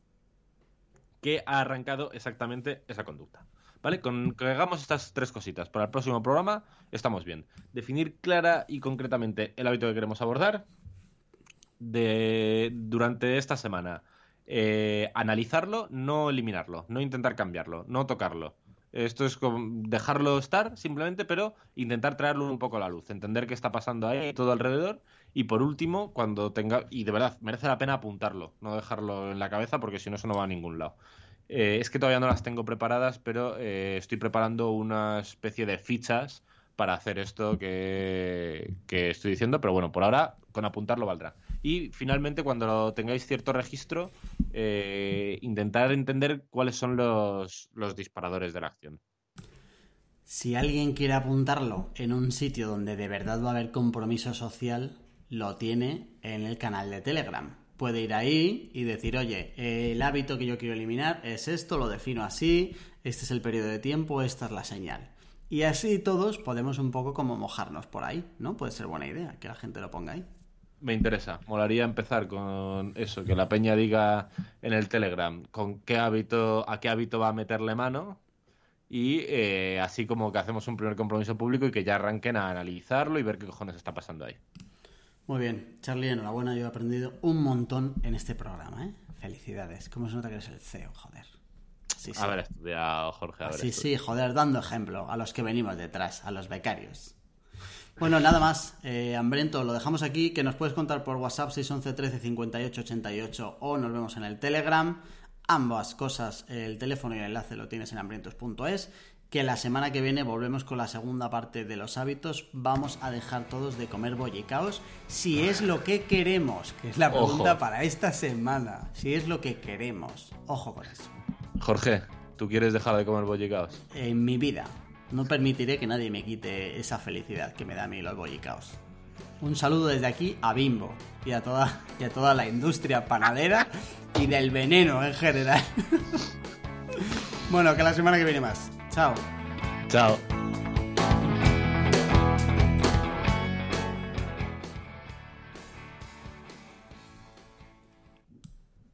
que ha arrancado exactamente esa conducta. ¿Vale? Con que hagamos estas tres cositas para el próximo programa, estamos bien. Definir clara y concretamente el hábito que queremos abordar. De, durante esta semana, eh, analizarlo, no eliminarlo, no intentar cambiarlo, no tocarlo. Esto es como dejarlo estar simplemente, pero intentar traerlo un poco a la luz, entender qué está pasando ahí todo alrededor y por último, cuando tenga, y de verdad, merece la pena apuntarlo, no dejarlo en la cabeza porque si no, eso no va a ningún lado. Eh, es que todavía no las tengo preparadas, pero eh, estoy preparando una especie de fichas para hacer esto que, que estoy diciendo, pero bueno, por ahora con apuntarlo valdrá. Y finalmente, cuando tengáis cierto registro, eh, intentar entender cuáles son los, los disparadores de la acción. Si alguien quiere apuntarlo en un sitio donde de verdad va a haber compromiso social, lo tiene en el canal de Telegram. Puede ir ahí y decir, oye, el hábito que yo quiero eliminar es esto, lo defino así, este es el periodo de tiempo, esta es la señal. Y así todos podemos un poco como mojarnos por ahí, ¿no? Puede ser buena idea que la gente lo ponga ahí. Me interesa. Molaría empezar con eso, que la peña diga en el Telegram con qué hábito, a qué hábito va a meterle mano. Y eh, así como que hacemos un primer compromiso público y que ya arranquen a analizarlo y ver qué cojones está pasando ahí. Muy bien, Charlie, enhorabuena, yo he aprendido un montón en este programa, ¿eh? Felicidades. ¿Cómo se nota que eres el CEO, joder? Sí, sí. Haber estudiado, Jorge. haber Sí, estudiado. sí, joder, dando ejemplo a los que venimos detrás, a los becarios. Bueno, nada más. Eh, Hambriento, lo dejamos aquí. Que nos puedes contar por WhatsApp 611 13 58 88 o nos vemos en el Telegram. Ambas cosas, el teléfono y el enlace lo tienes en hambrientos.es. Que la semana que viene volvemos con la segunda parte de los hábitos. Vamos a dejar todos de comer bollicaos si es lo que queremos, que es la pregunta Ojo. para esta semana. Si es lo que queremos. Ojo con eso. Jorge, ¿tú quieres dejar de comer bollicaos? en mi vida. No permitiré que nadie me quite esa felicidad que me da a mí los bollicaos. Un saludo desde aquí a Bimbo y a toda, y a toda la industria panadera y del veneno en general. bueno, que la semana que viene más. Ciao. Ciao.